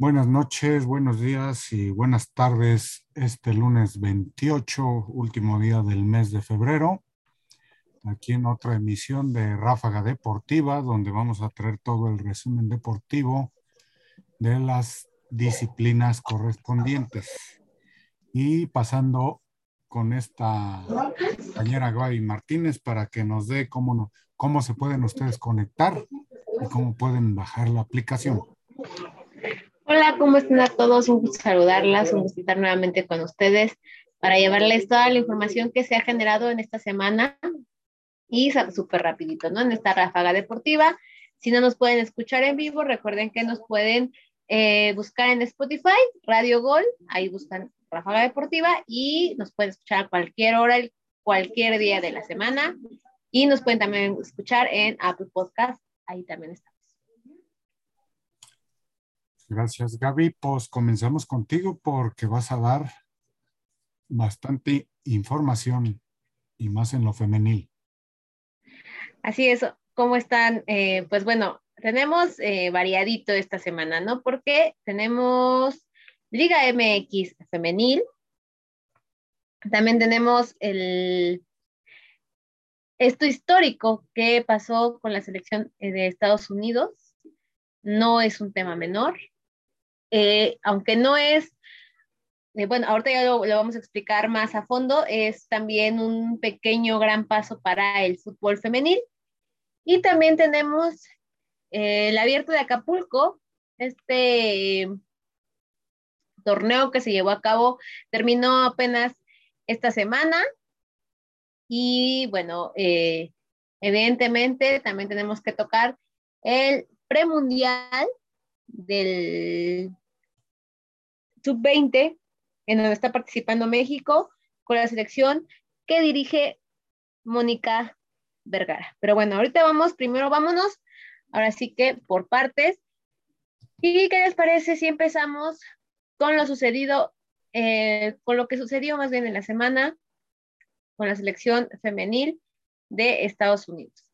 Buenas noches, buenos días y buenas tardes. Este lunes 28, último día del mes de febrero, aquí en otra emisión de Ráfaga Deportiva, donde vamos a traer todo el resumen deportivo de las disciplinas correspondientes. Y pasando con esta compañera Gaby Martínez para que nos dé cómo, cómo se pueden ustedes conectar y cómo pueden bajar la aplicación. Hola, ¿cómo están a todos? Un gusto saludarlas, un gusto estar nuevamente con ustedes para llevarles toda la información que se ha generado en esta semana y súper rapidito, ¿no? En esta ráfaga deportiva. Si no nos pueden escuchar en vivo, recuerden que nos pueden eh, buscar en Spotify, Radio Gol, ahí buscan ráfaga deportiva y nos pueden escuchar a cualquier hora, cualquier día de la semana y nos pueden también escuchar en Apple Podcast, ahí también está. Gracias, Gaby. Pues comenzamos contigo porque vas a dar bastante información y más en lo femenil. Así es. ¿Cómo están? Eh, pues bueno, tenemos eh, variadito esta semana, ¿no? Porque tenemos Liga MX femenil. También tenemos el esto histórico que pasó con la selección eh, de Estados Unidos. No es un tema menor. Eh, aunque no es, eh, bueno, ahorita ya lo, vamos a explicar más a fondo, es también un pequeño gran paso para el fútbol femenil. Y también tenemos eh, el abierto de Acapulco, este torneo que se llevó a cabo, terminó apenas esta semana. Y bueno, evidentemente también tenemos que tocar el premundial del sub-20, en donde está participando México con la selección que dirige Mónica Vergara. Pero bueno, ahorita vamos, primero vámonos, ahora sí que por partes. ¿Y qué les parece si empezamos con lo sucedido, eh, con lo que sucedió más bien en la semana con la selección femenil de Estados Unidos?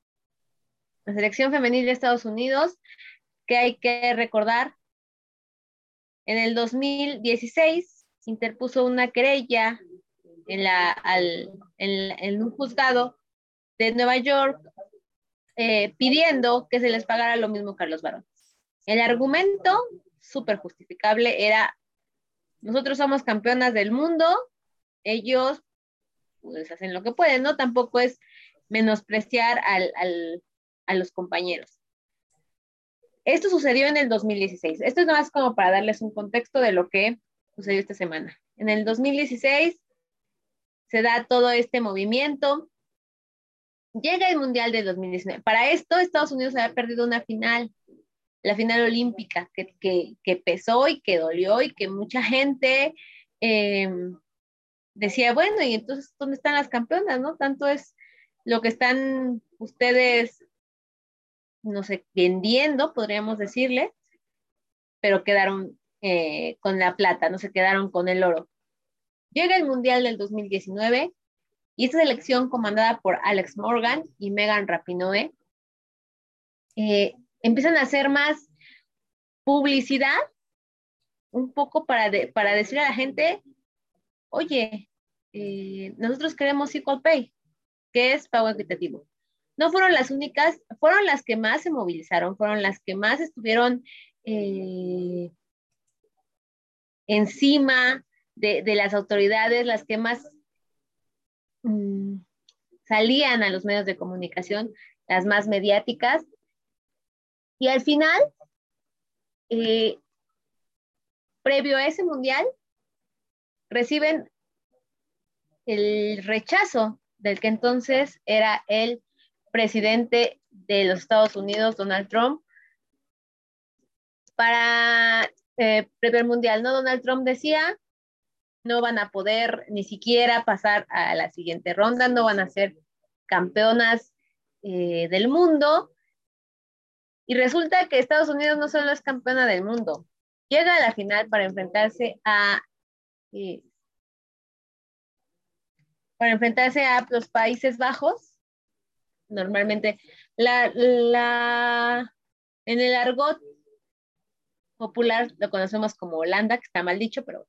La selección femenil de Estados Unidos, que hay que recordar, en el 2016 interpuso una querella en, un juzgado de Nueva York eh, pidiendo que se les pagara lo mismo a Carlos Barón. El argumento, súper justificable, era, nosotros somos campeonas del mundo, ellos pues hacen lo que pueden, ¿no? Tampoco es menospreciar a los compañeros. Esto sucedió en el 2016. Esto es más como para darles un contexto de lo que sucedió esta semana. En el 2016 se da todo este movimiento. Llega el Mundial de 2019. Para esto, Estados Unidos había perdido una final, la final olímpica, que, que, pesó y que dolió y que mucha gente em, decía, bueno, y entonces, ¿dónde están las campeonas? ¿No? Tanto es lo que están ustedes no sé, vendiendo, podríamos decirle, pero quedaron eh, con la plata, no se quedaron con el oro. Llega el Mundial del 2019 y esta selección comandada por Alex Morgan y Megan Rapinoe eh, empiezan a hacer más publicidad, un poco para, para decir a la gente, oye, eh, nosotros queremos equal pay, que es pago equitativo no fueron las únicas, fueron las que más se movilizaron, fueron las que más estuvieron eh, encima de, las autoridades, las que más mm, salían a los medios de comunicación, las más mediáticas. Y al final, eh, previo a ese mundial, reciben el rechazo del que entonces era el presidente de los Estados Unidos, Donald Trump, para eh, el mundial, ¿no? Donald Trump decía, no van a poder ni siquiera pasar a la siguiente ronda, no van a ser campeonas eh, del mundo. Y resulta que Estados Unidos no solo es campeona del mundo, llega a la final para enfrentarse a eh, para enfrentarse a los Países Bajos Normalmente, la, la, en el argot popular lo conocemos como Holanda, que está mal dicho, pero,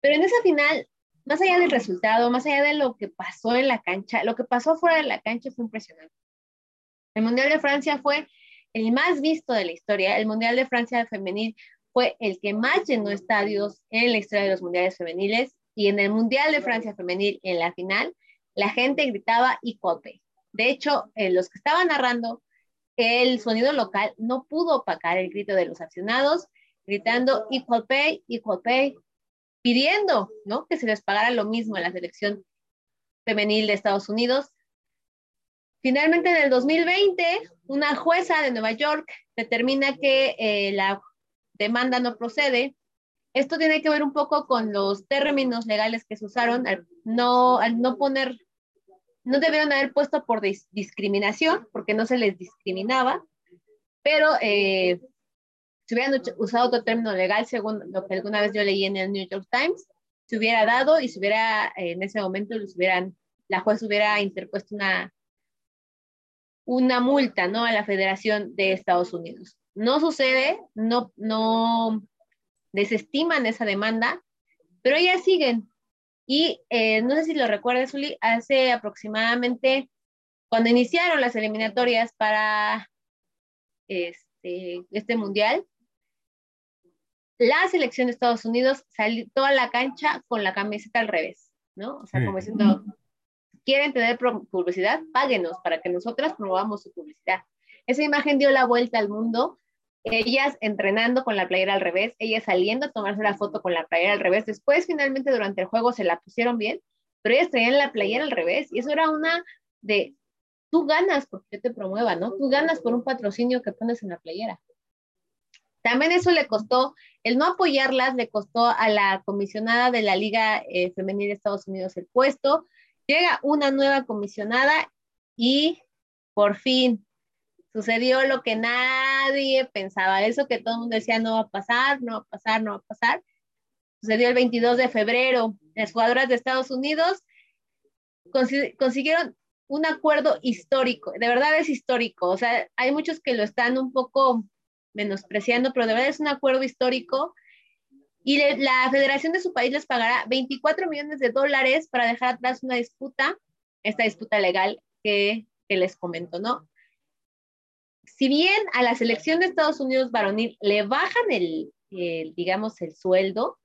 pero en esa final, más allá del resultado, más allá de lo que pasó en la cancha, lo que pasó fuera de la cancha fue impresionante. El Mundial de Francia fue el más visto de la historia. El Mundial de Francia femenil fue el que más llenó estadios en la historia de los mundiales femeniles y en el Mundial de Francia femenil en la final, la gente gritaba Pay. De hecho, eh, los que estaban narrando el sonido local no pudo opacar el grito de los aficionados, gritando Equal Pay, Equal Pay, pidiendo ¿no? que se les pagara lo mismo en la selección femenil de Estados Unidos. Finalmente, en el 2020, una jueza de Nueva York determina que eh, la demanda no procede. Esto tiene que ver un poco con los términos legales que se usaron no, al no poner, no debieron haber puesto por discriminación, porque no se les discriminaba, pero eh, si hubieran usado otro término legal, según lo que alguna vez yo leí en el New York Times, se hubiera dado y se hubiera, en ese momento, la juez hubiera interpuesto una, una multa, ¿no? A la Federación de Estados Unidos. No sucede, no, no desestiman esa demanda, pero ellas siguen. Y eh, no sé si lo recuerdas, Uli, hace aproximadamente, cuando iniciaron las eliminatorias para este, este mundial, la selección de Estados Unidos salió toda la cancha con la camiseta al revés, ¿no? O sea, como diciendo, quieren tener publicidad, páguenos para que nosotras promovamos su publicidad. Esa imagen dio la vuelta al mundo ellas entrenando con la playera al revés, ellas saliendo a tomarse la foto con la playera al revés. Después, finalmente, durante el juego se la pusieron bien, pero ellas traían la playera al revés. Y eso era una de, tú ganas porque yo te promueva, ¿no? Tú ganas por un patrocinio que pones en la playera. También eso le costó, el no apoyarlas le costó a la comisionada de la Liga eh, Femenil de Estados Unidos el puesto. Llega una nueva comisionada y por fin sucedió lo que nadie pensaba, eso que todo el mundo decía no va a pasar, no va a pasar, no va a pasar. Sucedió el 22 de febrero. Las jugadoras de Estados Unidos consiguieron un acuerdo histórico, de verdad es histórico, o sea, hay muchos que lo están un poco menospreciando, pero de verdad es un acuerdo histórico y la federación de su país les pagará 24 millones de dólares para dejar atrás una disputa, esta disputa legal que, que les comento, ¿no? Si bien a la selección de Estados Unidos varonil le bajan el, digamos, el sueldo,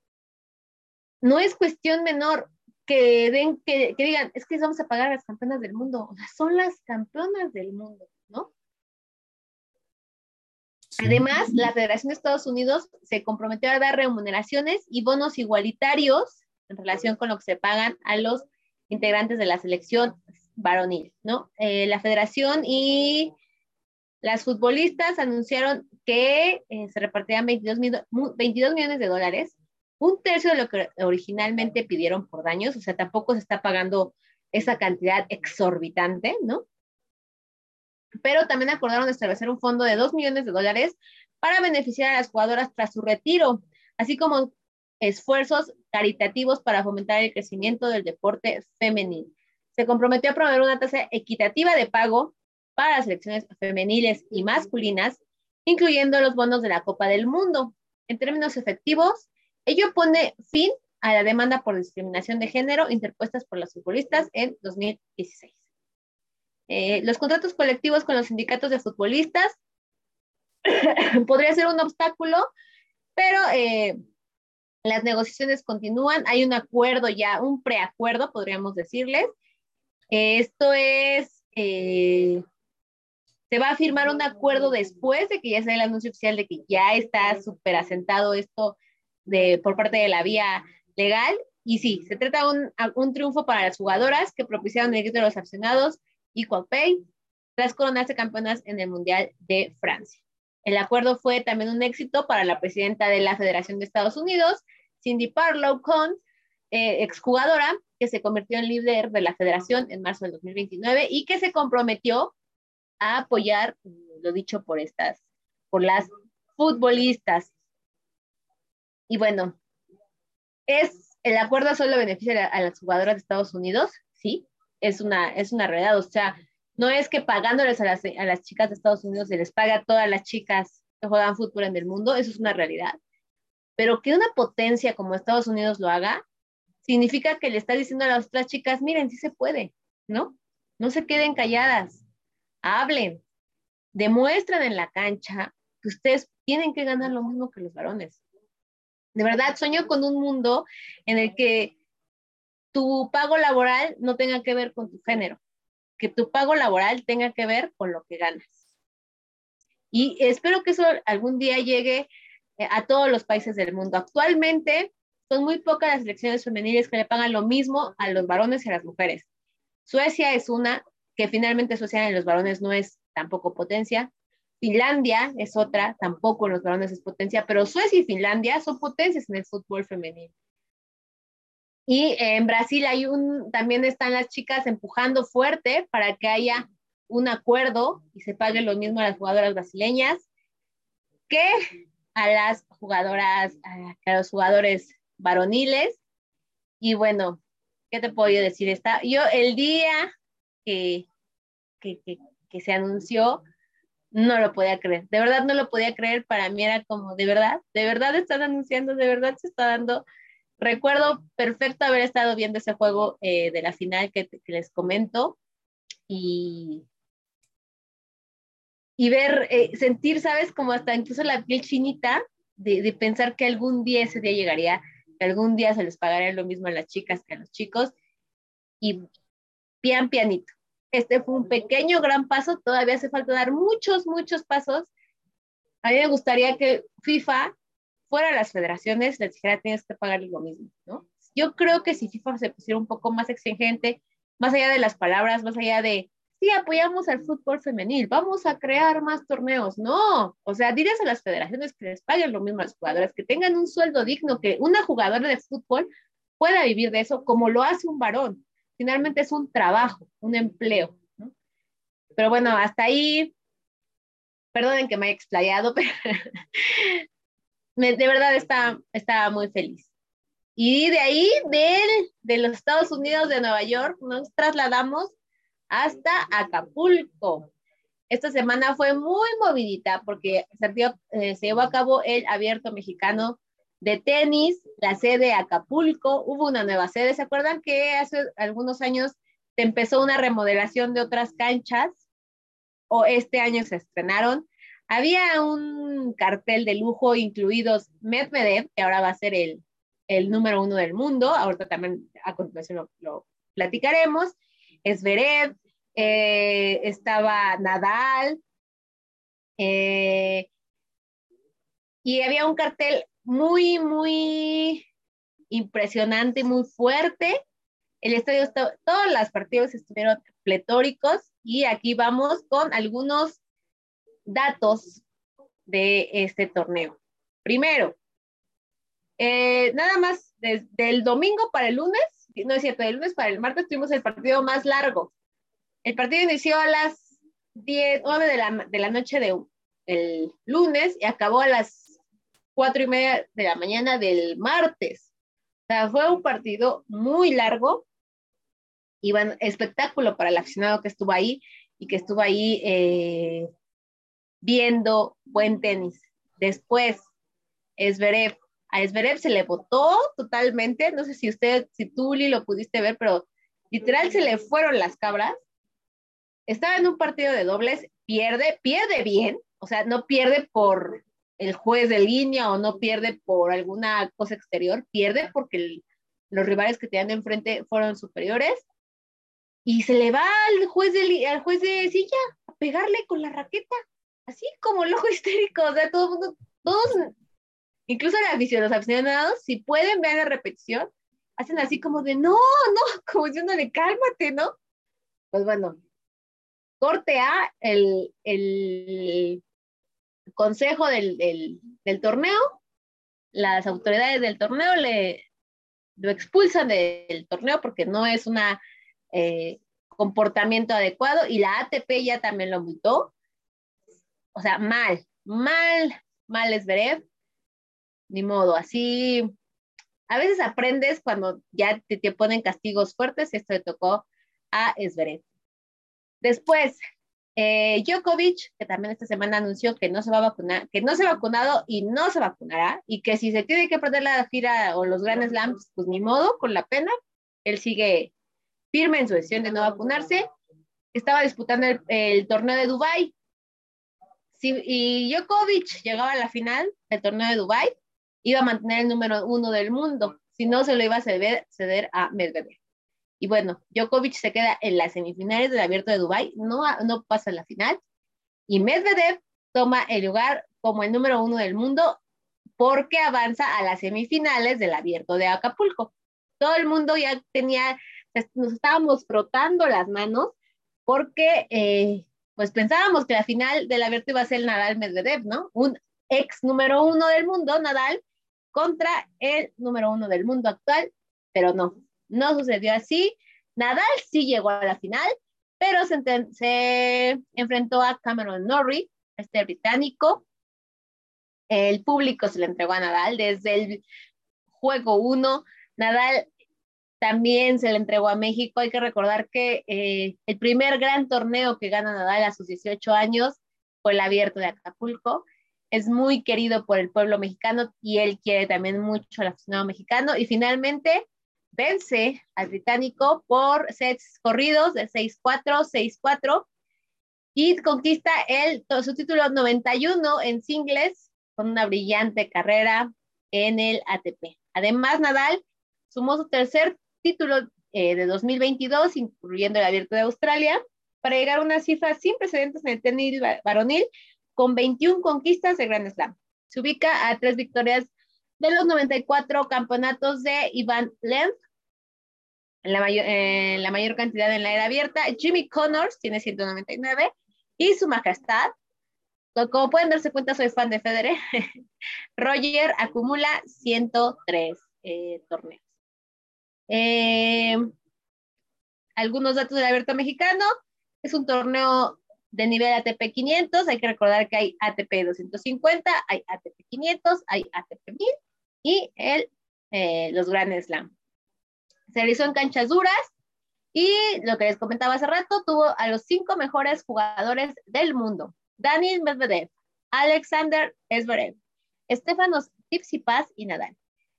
no es cuestión menor que, den, que, digan, es que vamos a pagar a las campeonas del mundo. O sea, son las campeonas del mundo, ¿no? Además, la Federación de Estados Unidos se comprometió a dar remuneraciones y bonos igualitarios en relación con lo que se pagan a los integrantes de la selección varonil, ¿no? Eh, la Federación y las futbolistas anunciaron que eh, se repartían 22, 22 millones de dólares, un tercio de lo que originalmente pidieron por daños, o sea, tampoco se está pagando esa cantidad exorbitante, ¿no? Pero también acordaron establecer un fondo de 2 millones de dólares para beneficiar a las jugadoras tras su retiro, así como esfuerzos caritativos para fomentar el crecimiento del deporte femenil. Se comprometió a promover una tasa equitativa de pago para las selecciones femeniles y masculinas, incluyendo los bonos de la Copa del Mundo. En términos efectivos, ello pone fin a la demanda por discriminación de género interpuestas por los futbolistas en 2016. Eh, los contratos colectivos con los sindicatos de futbolistas podría ser un obstáculo, pero eh, las negociaciones continúan. Hay un acuerdo ya, un preacuerdo, podríamos decirles. esto es eh, se va a firmar un acuerdo después de que ya sea el anuncio oficial de que ya está súper asentado esto de, por parte de la vía legal. Y sí, se trata de un, un, triunfo para las jugadoras que propiciaron el grito de los aficionados Equal Pay tras coronarse campeonas en el Mundial de Francia. El acuerdo fue también un éxito para la presidenta de la Federación de Estados Unidos, Cindy Parlow Con, eh, exjugadora, que se convirtió en líder de la federación en marzo del 2029 y que se comprometió a apoyar lo dicho por estas, por las futbolistas. Y bueno, ¿es el acuerdo solo beneficia a, las jugadoras de Estados Unidos? Sí, es una, es una realidad. O sea, no es que pagándoles a las, a las chicas de Estados Unidos se les paga a todas las chicas que juegan fútbol en el mundo, eso es una realidad. Pero que una potencia como Estados Unidos lo haga, significa que le está diciendo a las otras chicas, miren, sí se puede, ¿no? No se queden calladas, hablen, demuestran en la cancha que ustedes tienen que ganar lo mismo que los varones. De verdad, sueño con un mundo en el que tu pago laboral no tenga que ver con tu género, que tu pago laboral tenga que ver con lo que ganas. Y espero que eso algún día llegue eh, a todos los países del mundo. Actualmente son muy pocas las selecciones femeniles que le pagan lo mismo a los varones y a las mujeres. Suecia es una, que finalmente Suecia en los varones no es tampoco potencia. Finlandia es otra, tampoco en los varones es potencia, pero Suecia y Finlandia son potencias en el fútbol femenino. Y en Brasil hay un, también están las chicas empujando fuerte para que haya un acuerdo y se pague lo mismo a las jugadoras brasileñas que a las jugadoras, a los jugadores varoniles. Y bueno, ¿qué te puedo decir? Está, yo el día que, que, que, se anunció, no lo podía creer. De verdad no lo podía creer. Para mí era como, de verdad, de verdad están anunciando, de verdad se está dando. Recuerdo perfecto haber estado viendo ese juego eh, de la final que, que, les comento y, y ver, eh, sentir, ¿sabes? Como hasta incluso la piel chinita de, de, pensar que algún día ese día llegaría algún día se les pagaría lo mismo a las chicas que a los chicos. Y pian pianito. Este fue un pequeño, gran paso. Todavía hace falta dar muchos, muchos pasos. A mí me gustaría que FIFA fuera las federaciones les dijera tienes que pagar lo mismo, ¿no? Yo creo que si FIFA se pusiera un poco más exigente, más allá de las palabras, más allá de sí, apoyamos al fútbol femenil, vamos a crear más torneos. No, o sea, diles a las federaciones que les paguen lo mismo a las jugadoras, que tengan un sueldo digno, que una jugadora de fútbol pueda vivir de eso como lo hace un varón. Finalmente es un trabajo, un empleo. Pero bueno, hasta ahí, perdonen que me haya explayado, pero de verdad estaba, estaba muy feliz. Y de ahí, de, de los Estados Unidos, de Nueva York, nos trasladamos hasta Acapulco. Esta semana fue muy movidita porque eh, se, llevó a cabo el abierto mexicano de tenis, la sede Acapulco, hubo una nueva sede. ¿Se acuerdan que hace algunos años se empezó una remodelación de otras canchas? O este año se estrenaron. Había un cartel de lujo incluidos Medvedev, que ahora va a ser el, el número uno del mundo. Ahorita también a continuación lo, lo platicaremos. Esverev, eh, estaba Nadal, eh, y había un cartel muy, muy impresionante, muy fuerte. El estadio, todos los partidos estuvieron pletóricos y aquí vamos con algunos datos de este torneo. Primero, eh, nada más desde el domingo para el lunes, no es cierto, del lunes para el martes tuvimos el partido más largo, el partido inició a las 10, 9 de la, de la noche del el lunes y acabó a las 4 y media de la mañana del martes. O sea, fue un partido muy largo y bueno, espectáculo para el aficionado que estuvo ahí y que estuvo ahí eh, viendo buen tenis. Después, a Esberev se le votó totalmente, no sé si usted, si tú, Lee, lo pudiste ver, pero literal se le fueron las cabras estaba en un partido de dobles, pierde, pierde bien, o sea, no pierde por el juez de línea o no pierde por alguna cosa exterior, pierde porque los rivales que tenían enfrente fueron superiores y se le va al juez de, al juez de silla a pegarle con la raqueta, así como loco histérico, o sea, todo todos, incluso los aficionados, si pueden ver la repetición, hacen así como de no, no, como diciéndole cálmate, ¿no? Pues bueno, corte A, el, el consejo del, del, torneo, las autoridades del torneo le lo expulsan del torneo porque no es un eh, comportamiento adecuado y la ATP ya también lo multó. O sea, mal, mal, mal es. Ni modo, así. A veces aprendes cuando ya te, te ponen castigos fuertes. Esto le tocó a Esberev. Después, Eh, Djokovic, que también esta semana anunció que no se va a vacunar, que no se ha vacunado y no se vacunará, y que si se tiene que perder la gira o los Grand Slams, pues ni modo, con la pena. Él sigue firme en su decisión de no vacunarse. Estaba disputando el, torneo de Dubai. y Djokovic llegaba a la final del torneo de Dubai, iba a mantener el número uno del mundo. Si no, se lo iba a ceder, ceder a Medvedev. Y bueno, Djokovic se queda en las semifinales del Abierto de Dubai, no, no pasa a la final. Y Medvedev toma el lugar como el número uno del mundo porque avanza a las semifinales del Abierto de Acapulco. Todo el mundo ya tenía, nos estábamos frotando las manos porque eh, pues pensábamos que la final del Abierto iba a ser el Nadal Medvedev, ¿no? Un ex número uno del mundo, Nadal, contra el número uno del mundo actual, pero no, no sucedió así. Nadal sí llegó a la final, pero se, enfrentó a Cameron Norrie, este británico. El público se le entregó a Nadal desde el juego 1. Nadal también se le entregó a México. Hay que recordar que eh, el primer gran torneo que gana Nadal a sus 18 años fue el abierto de Acapulco. Es muy querido por el pueblo mexicano y él quiere también mucho al aficionado mexicano. Y finalmente vence al británico por sets corridos de 6-4, 6-4 y conquista el, su título 91 en singles con una brillante carrera en el ATP. Además, Nadal sumó su tercer título eh, de 2022, incluyendo el Abierto de Australia, para llegar a una cifra sin precedentes en el tenis varonil, con 21 conquistas de Grand Slam. Se ubica a tres victorias de los 94 campeonatos de Ivan Lenz, en la, mayor, la mayor cantidad en la era abierta. Jimmy Connors tiene 199 y su majestad, como pueden darse cuenta, soy fan de Federer, Roger acumula 103 eh, torneos. Eh, algunos datos del abierto mexicano. Es un torneo de nivel ATP 500. Hay que recordar que hay ATP 250, hay ATP 500, hay ATP 1000 y el, eh, los Grand Slam. Se realizó en canchas duras y lo que les comentaba hace rato, tuvo a los cinco mejores jugadores del mundo. Daniel Medvedev, Alexander Zverev, Estefanos Tsitsipas y Nadal.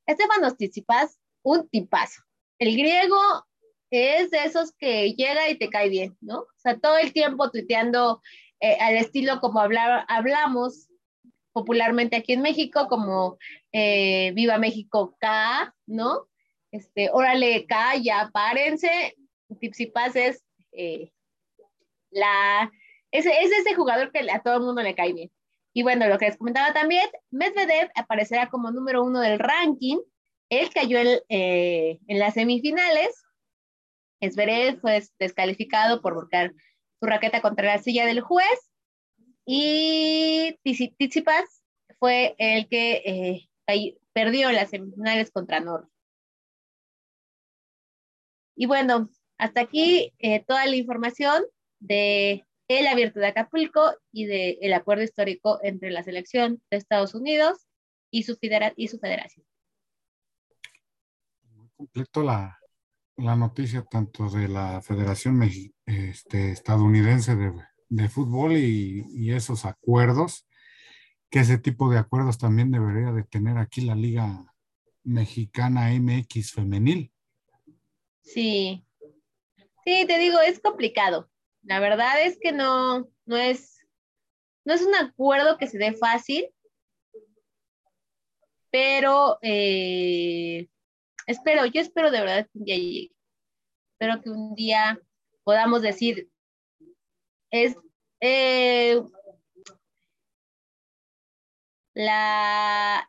Estefanos Tsitsipas, un tipazo. El griego es de esos que llega y te cae bien, ¿no? O sea, todo el tiempo tuiteando eh, al estilo como hablamos popularmente aquí en México, como eh, Viva México K, ¿no? Este, órale ya párense. Tipsipas es eh, la, es, es ese jugador que a todo el mundo le cae bien. Y bueno, lo que les comentaba también, Medvedev aparecerá como número uno del ranking. Él cayó en, eh, en las semifinales. Zverev fue descalificado por volcar su raqueta contra la silla del juez y Tsitsipas fue el que eh, perdió las semifinales contra Norris. Y bueno, hasta aquí eh, toda la información de el abierto de Acapulco y del el acuerdo histórico entre la selección de Estados Unidos y su, y su federación. Muy completo la, la noticia tanto de la Federación este, Estadounidense de de fútbol y, esos acuerdos, que ese tipo de acuerdos también debería de tener aquí la Liga Mexicana MX Femenil. Sí, sí, te digo, es complicado. La verdad es que no, no es, no es un acuerdo que se dé fácil, pero eh, espero, yo espero de verdad que un día llegue. Espero que un día podamos decir, es eh, la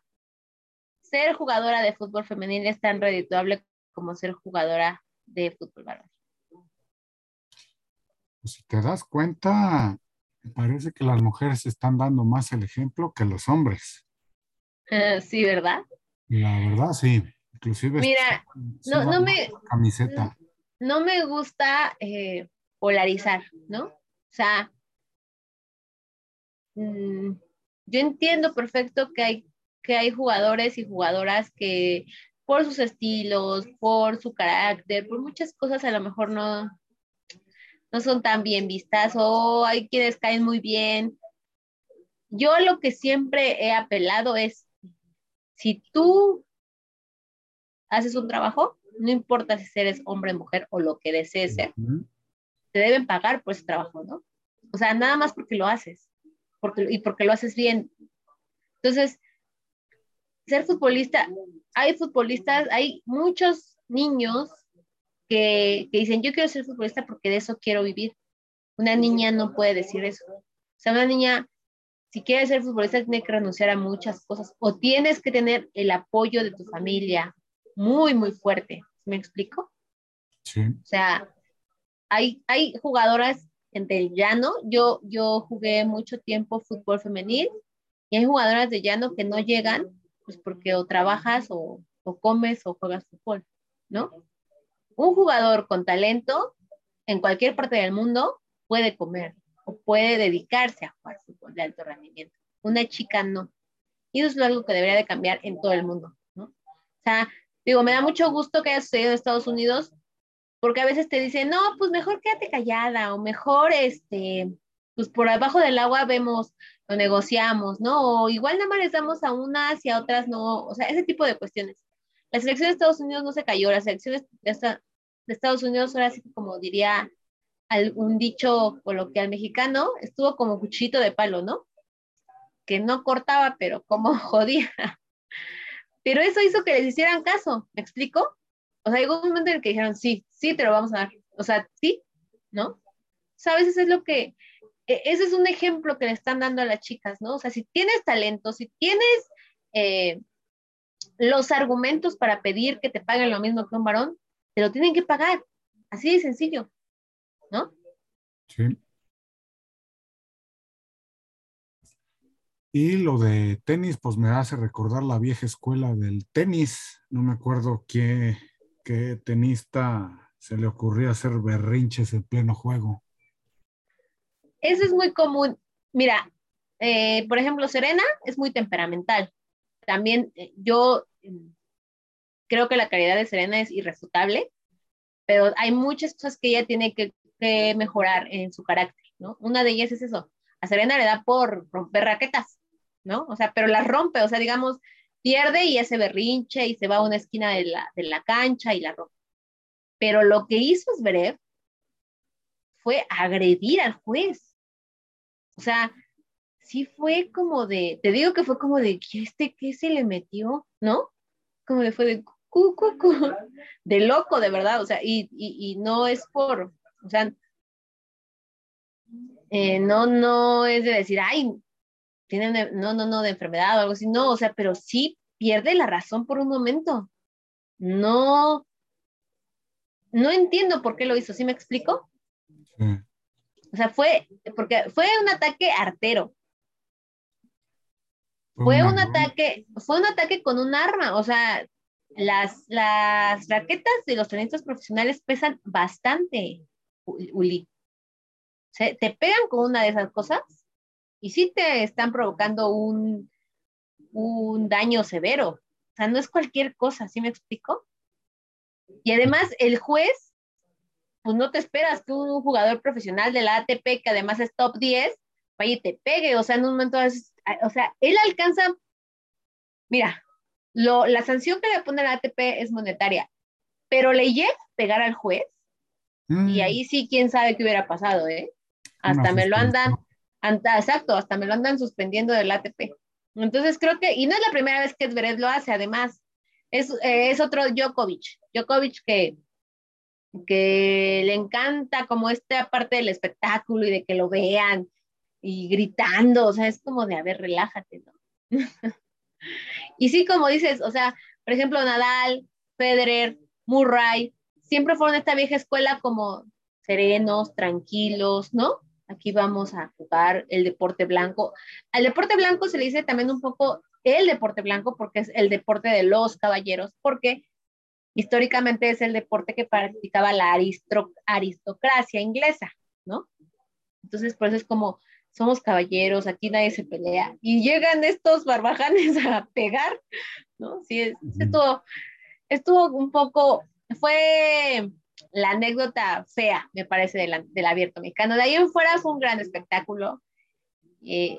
ser jugadora de fútbol femenil es tan redituable como ser jugadora de fútbol varonil. Pues si te das cuenta, parece que las mujeres están dando más el ejemplo que los hombres. sí, ¿verdad? La verdad, sí. Inclusive. Mira, no, me. Camiseta. No, me gusta eh, polarizar, ¿no? O sea, mm, yo entiendo perfecto que hay, que hay jugadores y jugadoras que por sus estilos, por su carácter, por muchas cosas a lo mejor no, no son tan bien vistas o hay quienes caen muy bien. Yo lo que siempre he apelado es, si tú haces un trabajo, no importa si eres hombre, mujer o lo que desees ser, te deben pagar por ese trabajo, ¿no? O sea, nada más porque lo haces porque, y porque lo haces bien. Entonces, ser futbolista, hay futbolistas, hay muchos niños que, que, dicen, yo quiero ser futbolista porque de eso quiero vivir. Una niña no puede decir eso. O sea, una niña, si quiere ser futbolista, tiene que renunciar a muchas cosas o tienes que tener el apoyo de tu familia muy, muy fuerte. ¿Me explico? Sí. O sea, hay, hay jugadoras el llano. Yo, yo jugué mucho tiempo fútbol femenil y hay jugadoras de llano que no llegan pues porque o trabajas o, o comes o juegas fútbol, ¿no? Un jugador con talento en cualquier parte del mundo puede comer o puede dedicarse a jugar fútbol de alto rendimiento. Una chica no. Y eso es algo que debería de cambiar en todo el mundo, ¿no? O sea, digo, me da mucho gusto que haya sucedido en Estados Unidos, porque a veces te dicen, no, pues mejor quédate callada o mejor, este, pues por abajo del agua vemos, lo negociamos, ¿no? O igual nada más les damos a unas y a otras no, o sea, ese tipo de cuestiones. La selección de Estados Unidos no se cayó, la selección de, Estados Unidos, ahora sí como diría un dicho coloquial mexicano, estuvo como cuchito de palo, ¿no? Que no cortaba, pero como jodía. Pero eso hizo que les hicieran caso, ¿me explico? O sea, llegó un momento en el que dijeron, sí, sí, te lo vamos a dar. O sea, sí, ¿no? ¿Sabes? Eso es lo que, ese es un ejemplo que le están dando a las chicas, ¿no? O sea, si tienes talento, si tienes eh, los argumentos para pedir que te paguen lo mismo que un varón, te lo tienen que pagar. Así de sencillo, ¿no? Sí. Y lo de tenis, pues me hace recordar la vieja escuela del tenis. No me acuerdo qué, qué tenista se le ocurría hacer berrinches en pleno juego. Eso es muy común. Mira, eh, por ejemplo, Serena es muy temperamental. También eh, yo mm, creo que la calidad de Serena es irrefutable, pero hay muchas cosas que ella tiene que, mejorar en su carácter, ¿no? Una de ellas es eso. A Serena le da por romper raquetas, ¿no? O sea, pero las rompe, o sea, digamos, pierde y ese berrinche y se va a una esquina de la, de la cancha y la rompe. Pero lo que hizo Zverev fue agredir al juez. O sea, sí fue como de, te digo que fue como de, ¿qué este qué se le metió? ¿No? Como le fue de, cu, cu, cu, de loco, de verdad, o sea, y, y, y no es por, o sea, eh, no, no es de decir, ay, tiene no, no, no, de enfermedad o algo así, no, o sea, pero sí pierde la razón por un momento. No, no entiendo por qué lo hizo, ¿sí me explico? O sea, fue, porque fue un ataque artero. Fue un ataque, fue un ataque con un arma, o sea, las, las raquetas de los tenistas profesionales pesan bastante, Uli. te pegan con una de esas cosas y sí te están provocando un, un daño severo. O sea, no es cualquier cosa, ¿sí me explico? Y además el juez, pues no te esperas que un jugador profesional de la ATP, que además es top 10, vaya y te pegue. O sea, en un momento, o sea, él alcanza, mira, lo, la sanción que le pone la ATP es monetaria, pero le llega a pegar al juez y mm. ahí sí, quién sabe qué hubiera pasado, ¿eh? Hasta me lo andan, exacto, hasta me lo andan suspendiendo del ATP. Entonces creo que, y no es la primera vez que Zverev lo hace, además, es, eh, es otro Djokovic, Djokovic que, que le encanta como esta parte del espectáculo y de que lo vean y gritando, o sea, es como de, a ver, relájate, ¿no? y sí, como dices, o sea, por ejemplo, Nadal, Federer, Murray, siempre fueron esta vieja escuela como serenos, tranquilos, ¿no? Aquí vamos a jugar el deporte blanco. Al deporte blanco se le dice también un poco el deporte blanco porque es el deporte de los caballeros, porque históricamente es el deporte que practicaba la aristocracia inglesa, ¿no? Entonces, por eso es como, somos caballeros, aquí nadie se pelea, y llegan estos barbajanes a pegar, ¿no? Sí, estuvo, estuvo un poco, fue la anécdota fea, me parece, del, abierto mexicano. De ahí en fuera fue un gran espectáculo. Eh,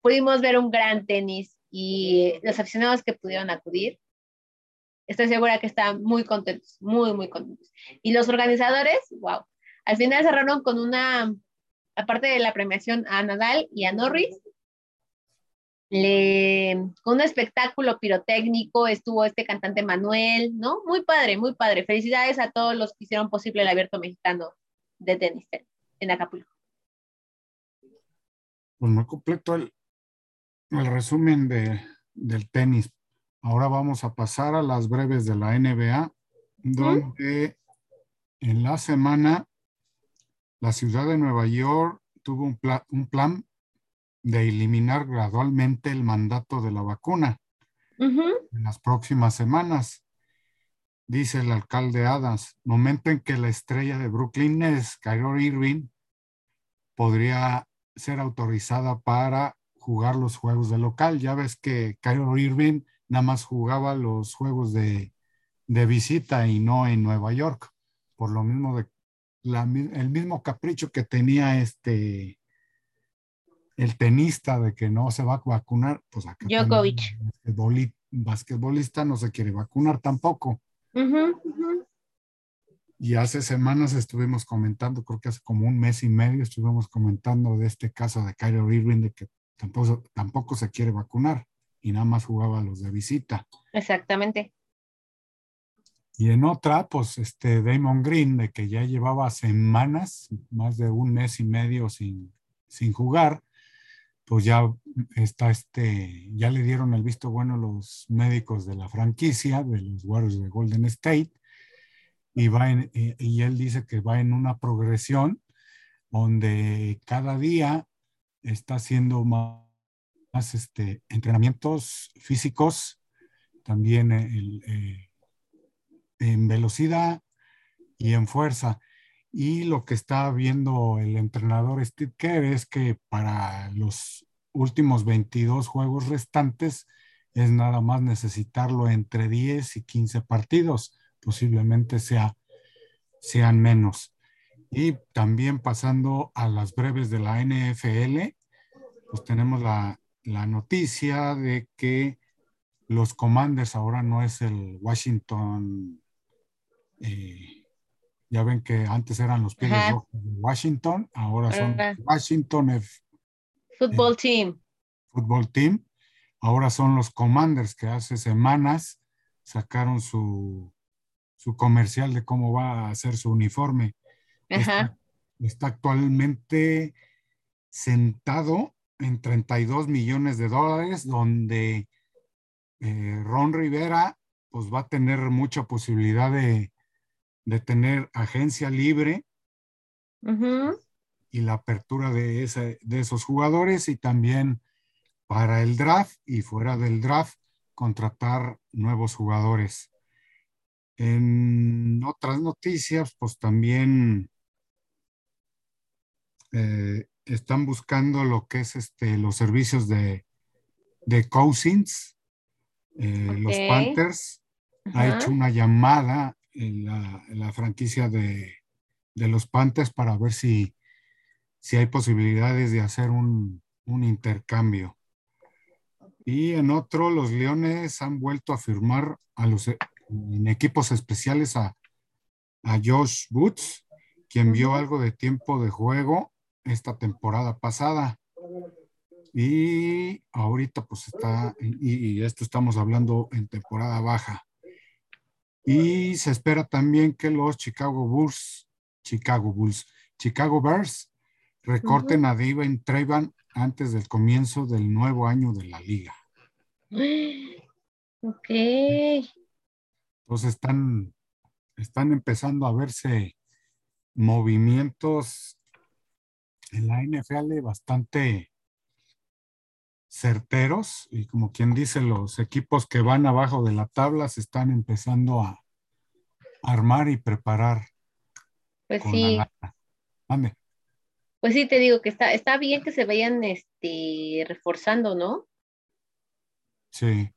pudimos ver un gran tenis y los aficionados que pudieron acudir, estoy segura que están muy contentos, muy, muy contentos. Y los organizadores, wow, al final cerraron con una, aparte de la premiación a Nadal y a Norris, con un espectáculo pirotécnico, estuvo este cantante Manuel, ¿no? Muy padre, muy padre. Felicidades a todos los que hicieron posible el abierto mexicano de tenis en Acapulco. Pues me completo el, el resumen de, del tenis. Ahora vamos a pasar a las breves de la NBA, donde en la semana la ciudad de Nueva York tuvo un, un plan de eliminar gradualmente el mandato de la vacuna en las próximas semanas. Dice el alcalde Adams, momento en que la estrella de Brooklyn es Kyrie Irving podría ser autorizada para jugar los juegos de local. Ya ves que Kyrie Irving nada más jugaba los juegos de, de visita y no en Nueva York, por lo mismo de la, el mismo capricho que tenía este el tenista de que no se va a vacunar, pues acá Djokovic. El basquetbolista no se quiere vacunar tampoco. Y hace semanas estuvimos comentando, creo que hace como un mes y medio estuvimos comentando de este caso de Kyrie Irving de que tampoco, tampoco se quiere vacunar y nada más jugaba los de visita. Exactamente. Y en otra, pues este Damon Green, de que ya llevaba semanas, más de un mes y medio sin, sin jugar, pues ya está este, ya le dieron el visto bueno los médicos de la franquicia, de los Warriors de Golden State, y, va y él dice que va en una progresión donde cada día está haciendo más, este, entrenamientos físicos, también eh, en velocidad y en fuerza. Y lo que está viendo el entrenador Steve Kerr es que para los últimos 22 juegos restantes es nada más necesitarlo entre 10 y 15 partidos, posiblemente sea, sean menos. Y también pasando a las breves de la NFL, pues tenemos la, noticia de que los Commanders ahora no es el Washington eh, ya ven que antes eran los Pieles de Washington, ahora son Washington Football Team. Football Team. Ahora son los Commanders que hace semanas sacaron su, su comercial de cómo va a ser su uniforme. Está, actualmente sentado en 32 millones de dólares, donde eh, Ron Rivera pues va a tener mucha posibilidad de, de tener agencia libre. Y la apertura de, ese, de esos jugadores y también para el draft y fuera del draft contratar nuevos jugadores. En otras noticias, pues también eh, están buscando lo que es este, los servicios de, de Cousins. Eh, los Panthers ha hecho una llamada en la, franquicia de, los Panthers para ver si, si hay posibilidades de hacer un, intercambio. Y en otro, los Leones han vuelto a firmar a los en equipos especiales a, a Josh Boots, quien vio algo de tiempo de juego esta temporada pasada. Y ahorita pues está, y esto estamos hablando en temporada baja. Y se espera también que los Chicago Bulls, Chicago Bulls, Chicago Bears recorten a David Trevan antes del comienzo del nuevo año de la liga. Ok. Entonces están, están empezando a verse movimientos en la NFL bastante certeros y como quien dice, los equipos que van abajo de la tabla se están empezando a armar y preparar. Pues sí. Pues sí, te digo que está, está bien que se vayan este, reforzando, ¿no? Sí.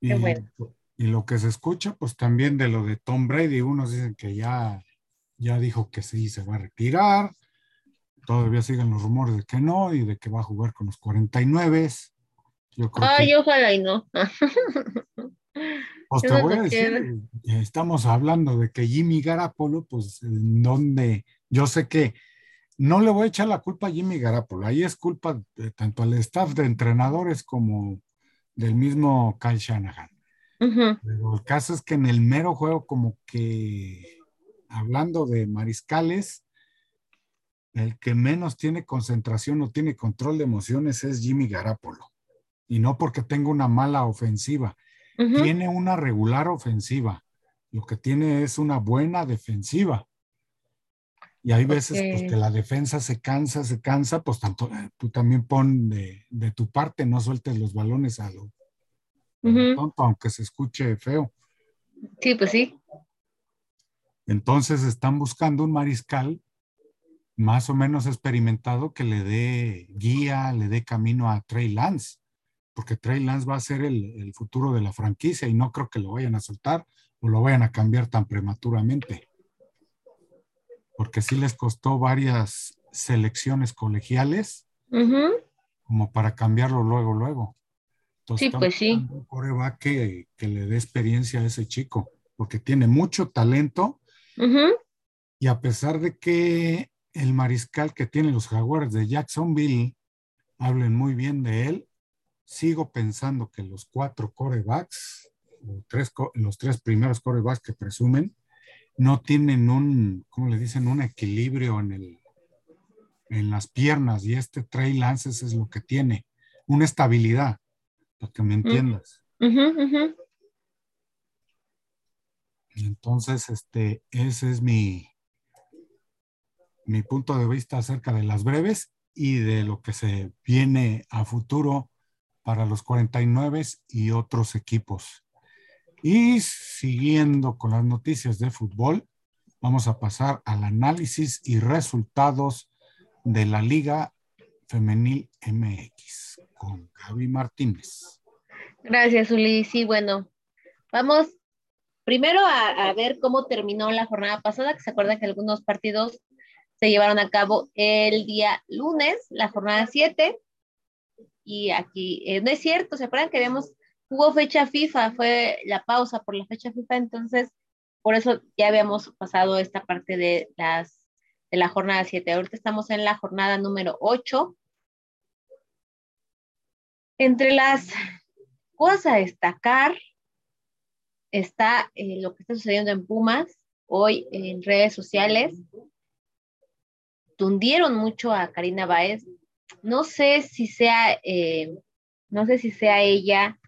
Qué bueno. Y lo que se escucha, pues también de lo de Tom Brady, unos dicen que ya, ya dijo que sí se va a retirar, todavía siguen los rumores de que no y de que va a jugar con los 49. Yo creo Ay, ojalá y no. Pues te voy a decir, estamos hablando de que Jimmy Garapolo, pues en donde yo sé que no le voy a echar la culpa a Jimmy Garapolo, ahí es culpa de, tanto al staff de entrenadores como del mismo Kyle Shanahan. Pero el caso es que en el mero juego, como que hablando de mariscales, el que menos tiene concentración o tiene control de emociones es Jimmy Garapolo. Y no porque tenga una mala ofensiva, tiene una regular ofensiva. Lo que tiene es una buena defensiva. Y hay veces pues, que la defensa se cansa, se cansa, pues tanto, eh, tú también pon de, tu parte, no sueltes los balones a lo, tonto, aunque se escuche feo. Sí, pues sí. Entonces están buscando un mariscal más o menos experimentado que le dé guía, le dé camino a Trey Lance, porque Trey Lance va a ser el, el futuro de la franquicia y no creo que lo vayan a soltar o lo vayan a cambiar tan prematuramente porque sí les costó varias selecciones colegiales como para cambiarlo luego, luego. sí, pues sí. Un que, que le dé experiencia a ese chico, porque tiene mucho talento y a pesar de que el mariscal que tiene los jaguares de Jacksonville hablen muy bien de él, sigo pensando que los cuatro corebacks, tres, los tres primeros corebacks que presumen, no tienen un, ¿cómo le dicen? Un equilibrio en, el, en las piernas y este Trey Lances es lo que tiene, una estabilidad, para que me entiendas. Entonces, este, ese es mi, mi punto de vista acerca de las breves y de lo que se viene a futuro para los 49 y otros equipos. Y siguiendo con las noticias de fútbol, vamos a pasar al análisis y resultados de la Liga Femenil MX con Gaby Martínez. Gracias, Uli. Sí, bueno, vamos primero a, ver cómo terminó la jornada pasada, que se acuerda que algunos partidos se llevaron a cabo el día lunes, la jornada 7. Y aquí, eh, no es cierto, ¿se acuerdan que habíamos hubo fecha FIFA, fue la pausa por la fecha FIFA, entonces por eso ya habíamos pasado esta parte de, las, de la jornada 7. Ahorita estamos en la jornada número 8. Entre las cosas a destacar está eh, lo que está sucediendo en Pumas hoy en redes sociales. Tundieron mucho a Karina Baez. No sé si sea, eh, no sé si sea ella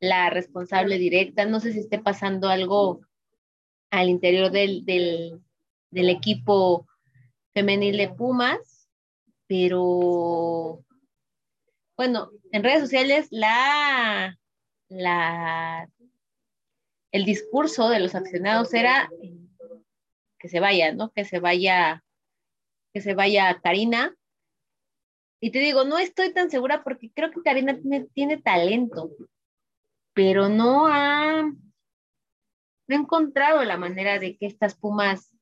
la responsable directa. No sé si esté pasando algo al interior del, equipo femenil de Pumas, pero bueno, en redes sociales la, la, el discurso de los accionados era que se vaya, ¿no? Que se vaya, que se vaya Karina. Y te digo, no estoy tan segura porque creo que Karina tiene talento pero no ha, encontrado la manera de que estas Pumas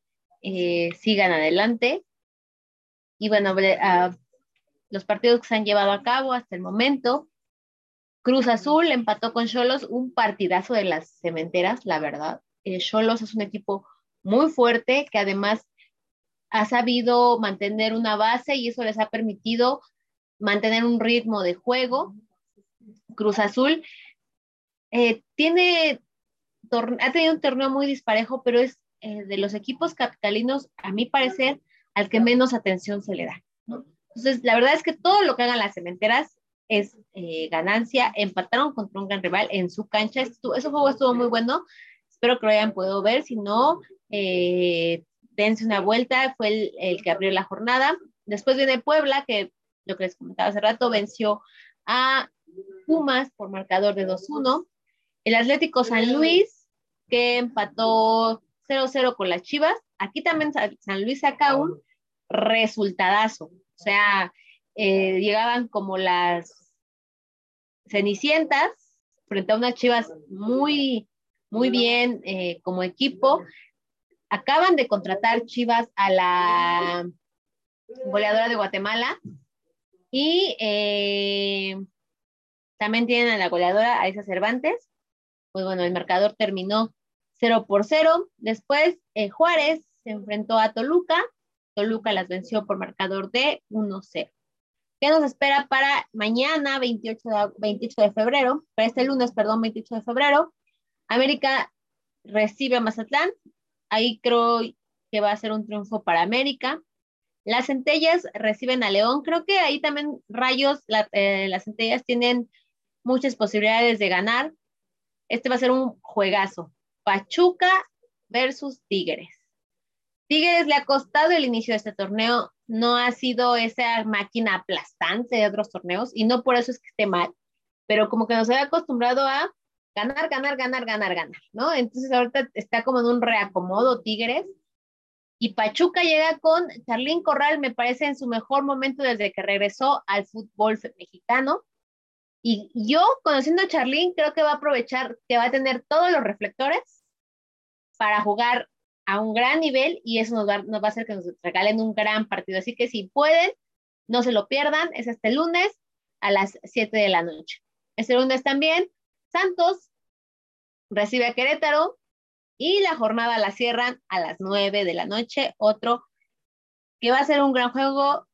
eh, sigan adelante. Y bueno, los partidos que se han llevado a cabo hasta el momento, Cruz Azul empató con Cholos, un partidazo de las cementeras, la verdad. Eh, Cholos es un equipo muy fuerte que además ha sabido mantener una base y eso les ha permitido mantener un ritmo de juego. Cruz Azul eh, tiene, ha tenido un torneo muy disparejo, pero es eh, de los equipos capitalinos, a mi parecer, al que menos atención se le da. Entonces, la verdad es que todo lo que hagan las cementeras es eh, ganancia. Empataron contra un gran rival en su cancha. Estuvo, ese juego estuvo muy bueno. Espero que lo hayan podido ver. Si no, dense una vuelta. Fue el, el, que abrió la jornada. Después viene Puebla, que lo que les comentaba hace rato, venció a Pumas por marcador de 2-1. El Atlético San Luis, que empató 0-0 con las Chivas. Aquí también San Luis saca un resultadazo. O sea, eh, llegaban como las cenicientas frente a unas Chivas muy, muy bien eh, como equipo. Acaban de contratar Chivas a la goleadora de Guatemala y eh, también tienen a la goleadora Aisa Cervantes. Pues bueno, el marcador terminó 0 por 0. Después Juárez se enfrentó a Toluca. Toluca las venció por marcador de 1-0. ¿Qué nos espera para mañana, 28 de, 28 de febrero? Para este lunes, perdón, 28 de febrero. América recibe a Mazatlán. Ahí creo que va a ser un triunfo para América. Las centellas reciben a León. Creo que ahí también Rayos, eh, las centellas tienen muchas posibilidades de ganar. Este va a ser un juegazo. Pachuca versus Tigres. Tigres le ha costado el inicio de este torneo, no ha sido esa máquina aplastante de otros torneos y no por eso es que esté mal, pero como que nos había acostumbrado a ganar, ganar, ganar, ganar, ganar, ¿no? Entonces ahorita está como en un reacomodo Tigres y Pachuca llega con Charlín Corral, me parece en su mejor momento desde que regresó al fútbol mexicano. Y yo, conociendo a Charlín, creo que va a aprovechar que va a tener todos los reflectores para jugar a un gran nivel y eso nos va, nos va a hacer que nos regalen un gran partido. Así que si pueden, no se lo pierdan. Es este lunes a las 7 de la noche. Este lunes también, Santos recibe a Querétaro y la jornada la cierran a las 9 de la noche. Otro que va a ser un gran juego,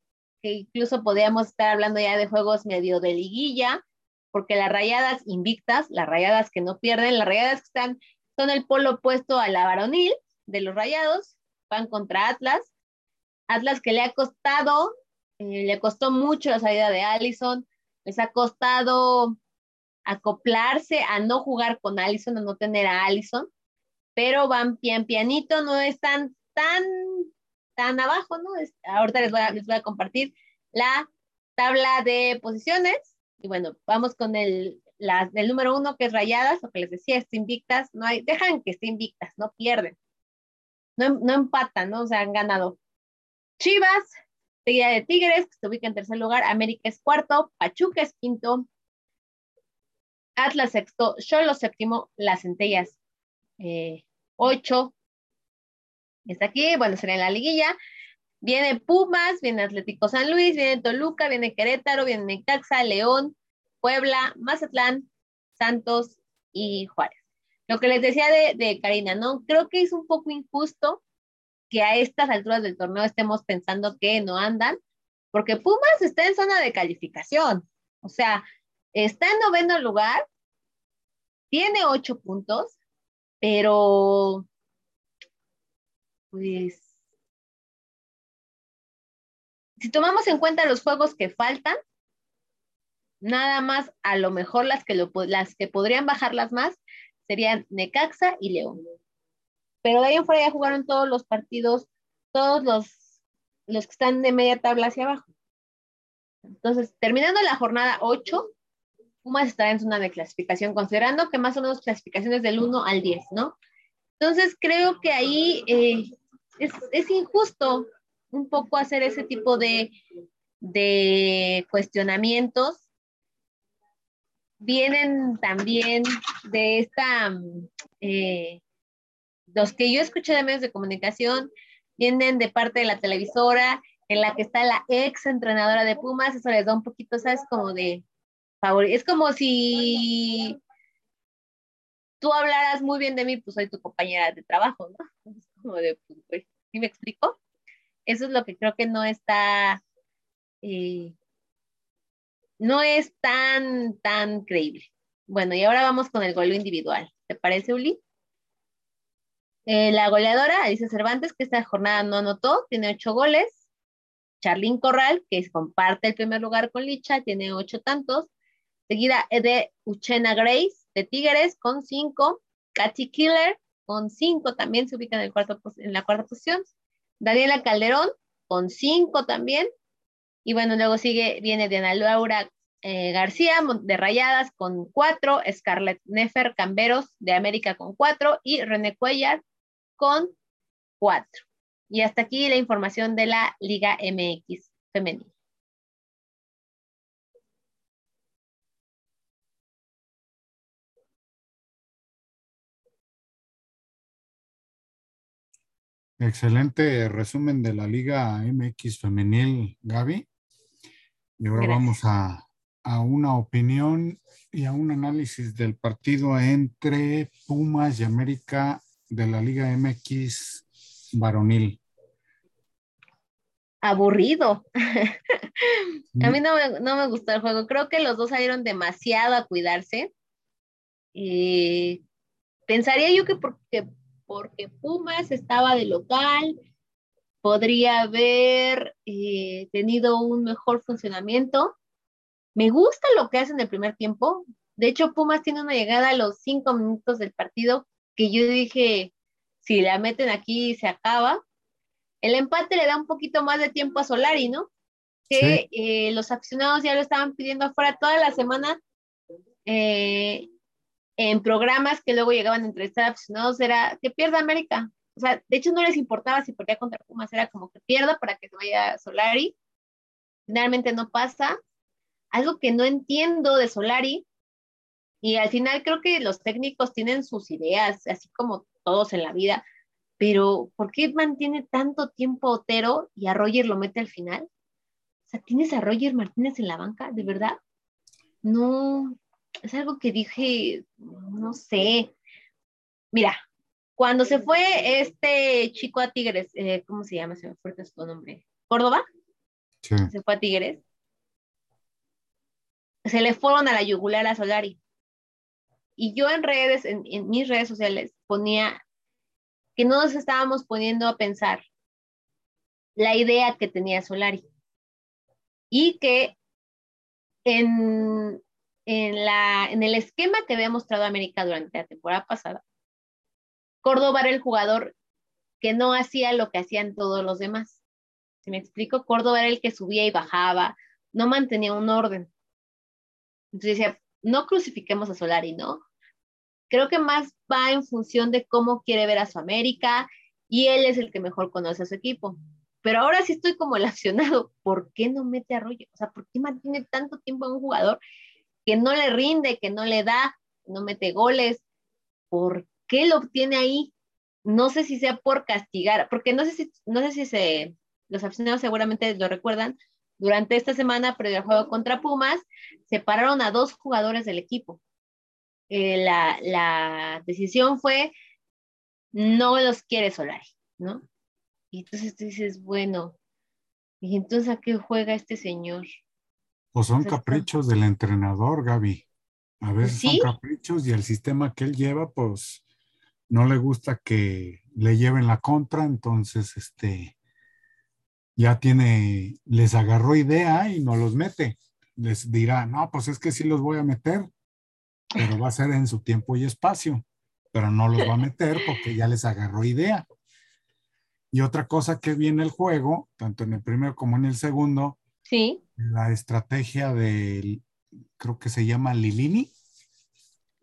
que incluso podríamos estar hablando ya de juegos medio de liguilla, porque las rayadas invictas, las rayadas que no pierden, las rayadas que están, son el polo opuesto a la varonil, de los Rayados, van contra Atlas. Atlas que le ha costado, eh, le costó mucho la salida de Allison, les ha costado acoplarse a no jugar con Allison, a no tener a Allison, pero van pian pianito, no están tan, tan abajo, ¿no? ahorita les voy, a, les voy a compartir la tabla de posiciones. Y bueno, vamos con el, la, el número uno que es Rayadas, lo que les decía, está invictas, no hay, dejan que esté invictas, no pierden no, empatan, ¿no? O sea, han ganado. Chivas, seguida de Tigres, que se ubica en tercer lugar, América es cuarto, Pachuca es quinto, Atlas sexto, Cholo séptimo, Las Centellas eh, ocho. Está aquí, bueno, sería en la liguilla. Viene Pumas, viene Atlético San Luis, viene Toluca, viene Querétaro, viene Necaxa, León, Puebla, Mazatlán, Santos y Juárez. Lo que les decía de, Karina, ¿no? Creo que es un poco injusto que a estas alturas del torneo estemos pensando que no andan, porque Pumas está en zona de calificación. O sea, está en noveno lugar, tiene ocho puntos, pero pues si tomamos en cuenta los juegos que faltan, nada más a lo mejor las que, las que podrían bajarlas más serían Necaxa y León. Pero de ahí en fuera ya jugaron todos los partidos, todos los, los que están de media tabla hacia abajo. Entonces, terminando la jornada 8, Pumas estará en zona de clasificación, considerando que más o menos clasificaciones del 1 al 10, ¿no? Entonces, creo que ahí eh, es, es, injusto un poco hacer ese tipo de, de cuestionamientos vienen también de esta, mm, eh, los que yo escuché de medios de comunicación, vienen de parte de la televisora en la que está la ex entrenadora de Pumas, eso les da un poquito, ¿sabes? Como de favor. Es como si tú hablaras muy bien de mí, pues soy tu compañera de trabajo, ¿no? Es como de, pues, ¿sí me explico? Eso es lo que creo que no está eh, no es tan, tan creíble. Bueno, y ahora vamos con el gol individual. ¿Te parece, Uli? Eh, la goleadora, Alicia Cervantes, que esta jornada no anotó, tiene ocho goles. Charlín Corral, que comparte el primer lugar con Licha, tiene ocho tantos. Seguida de Uchena Grace, de Tigres, con cinco. Katy Killer, con cinco, también se ubica en, el cuarto, en la cuarta posición. Daniela Calderón, con cinco también. Y bueno, luego sigue, viene Diana Laura eh, García de Rayadas con cuatro, Scarlett Nefer Camberos de América con cuatro y René Cuellar con cuatro. Y hasta aquí la información de la Liga MX femenina. Excelente resumen de la Liga MX femenil, Gaby. Y ahora vamos a, a, una opinión y a un análisis del partido entre Pumas y América de la Liga MX varonil. Aburrido. a mí no me, no me, gustó el juego. Creo que los dos salieron demasiado a cuidarse. Y pensaría yo que porque, porque Pumas estaba de local, podría haber eh, tenido un mejor funcionamiento. Me gusta lo que hacen en el primer tiempo. De hecho, Pumas tiene una llegada a los cinco minutos del partido que yo dije, si la meten aquí se acaba. El empate le da un poquito más de tiempo a Solari, ¿no? Que eh, los aficionados ya lo estaban pidiendo afuera toda la semana eh, en programas que luego llegaban a entrevistar a aficionados, era que pierda América. O sea, de hecho no les importaba si perdía contra Pumas, era como que pierda para que se vaya Solari. Finalmente no pasa. Algo que no entiendo de Solari, y al final creo que los técnicos tienen sus ideas, así como todos en la vida, pero ¿por qué mantiene tanto tiempo Otero y a Roger lo mete al final? O sea, ¿tienes a Roger Martínez en la banca? ¿De verdad? No, es algo que dije, no sé. Mira, cuando se fue este chico a Tigres, eh, ¿cómo se llama? Se me fue su nombre. ¿Córdoba? Sí. Se fue a Tigres. Se le fueron a la yugular a Solari. Y yo en redes, en, mis redes sociales, ponía que no nos estábamos poniendo a pensar la idea que tenía Solari. Y que en, en, la, en el esquema que había mostrado América durante la temporada pasada, Córdoba era el jugador que no hacía lo que hacían todos los demás. Si me explico, Córdoba era el que subía y bajaba, no mantenía un orden. Entonces decía, no crucifiquemos a Solari, ¿no? Creo que más va en función de cómo quiere ver a su América y él es el que mejor conoce a su equipo. Pero ahora sí estoy como el accionado. ¿Por qué no mete a Roger? O sea, ¿por qué mantiene tanto tiempo a un jugador que no le rinde, que no le da, no mete goles? ¿Por qué lo obtiene ahí? No sé si sea por castigar, porque no sé si, no sé si se, los aficionados seguramente lo recuerdan, durante esta semana previo al juego contra Pumas, separaron a dos jugadores del equipo. Eh, la, la, decisión fue, no los quiere Solari, ¿no? Y entonces tú dices, bueno, ¿y entonces a qué juega este señor? Pues son caprichos del entrenador, Gaby. A veces son caprichos y el sistema que él lleva, pues no le gusta que le lleven la contra, entonces este ya tiene, les agarró idea y no los mete. Les dirá, no, pues es que sí los voy a meter, pero va a ser en su tiempo y espacio, pero no los va a meter porque ya les agarró idea. Y otra cosa que viene el juego, tanto en el primero como en el segundo, sí. la estrategia del, creo que se llama Lilini.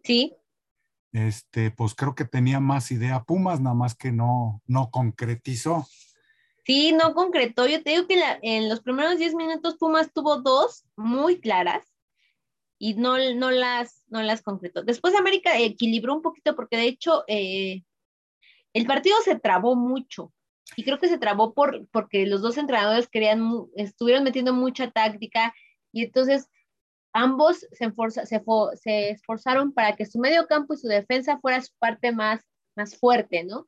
Sí. Este, pues creo que tenía más idea Pumas, nada más que no, no concretizó. Sí, no concretó. Yo te digo que en los primeros 10 minutos Pumas tuvo dos muy claras y no, no, las, no las concretó. Después América equilibró un poquito porque de hecho eh, el partido se trabó mucho y creo que se trabó por, porque los dos entrenadores querían, estuvieron metiendo mucha táctica y entonces ambos se, esforzaron para que su medio campo y su defensa fuera su parte más, más fuerte, ¿no?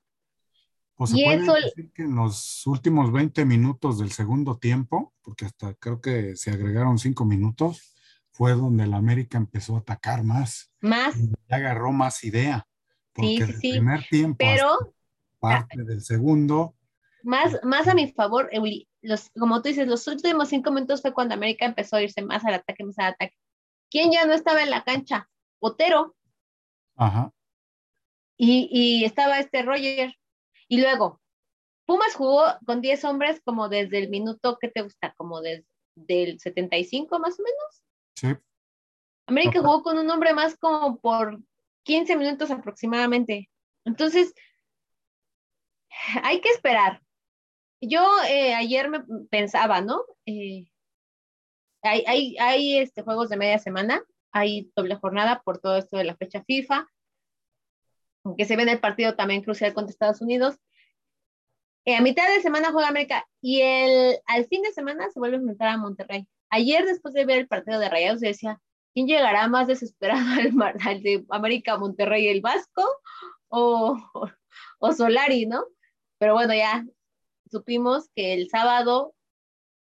Pues se y puede eso... decir que en los últimos 20 minutos del segundo tiempo, porque hasta creo que se agregaron 5 minutos, fue donde el América empezó a atacar más. Más. Y agarró más idea. Porque sí, sí, el primer tiempo, pero parte del segundo. Más, más a mi favor, los, como tú dices, los últimos cinco minutos fue cuando América empezó a irse más al ataque, más al ataque. ¿Quién ya no estaba en la cancha? Otero. Ajá. Y, y estaba este Roger. Y luego, Pumas jugó con 10 hombres como desde el minuto, ¿qué te gusta? Como desde el 75 más o menos. Sí. América jugó con un hombre más como por 15 minutos aproximadamente. Entonces, hay que esperar. Yo eh, ayer me pensaba, ¿no? Eh, hay, hay, hay este, juegos de media semana, hay doble jornada por todo esto de la fecha FIFA, aunque se ve en el partido también crucial contra Estados Unidos. a mitad de semana juega América y el, al fin de semana se vuelve a enfrentar a Monterrey. Ayer, después de ver el partido de Rayados, decía, ¿quién llegará más desesperado al, al de América Monterrey, el Vasco o, o, Solari, no? Pero bueno, ya supimos que el sábado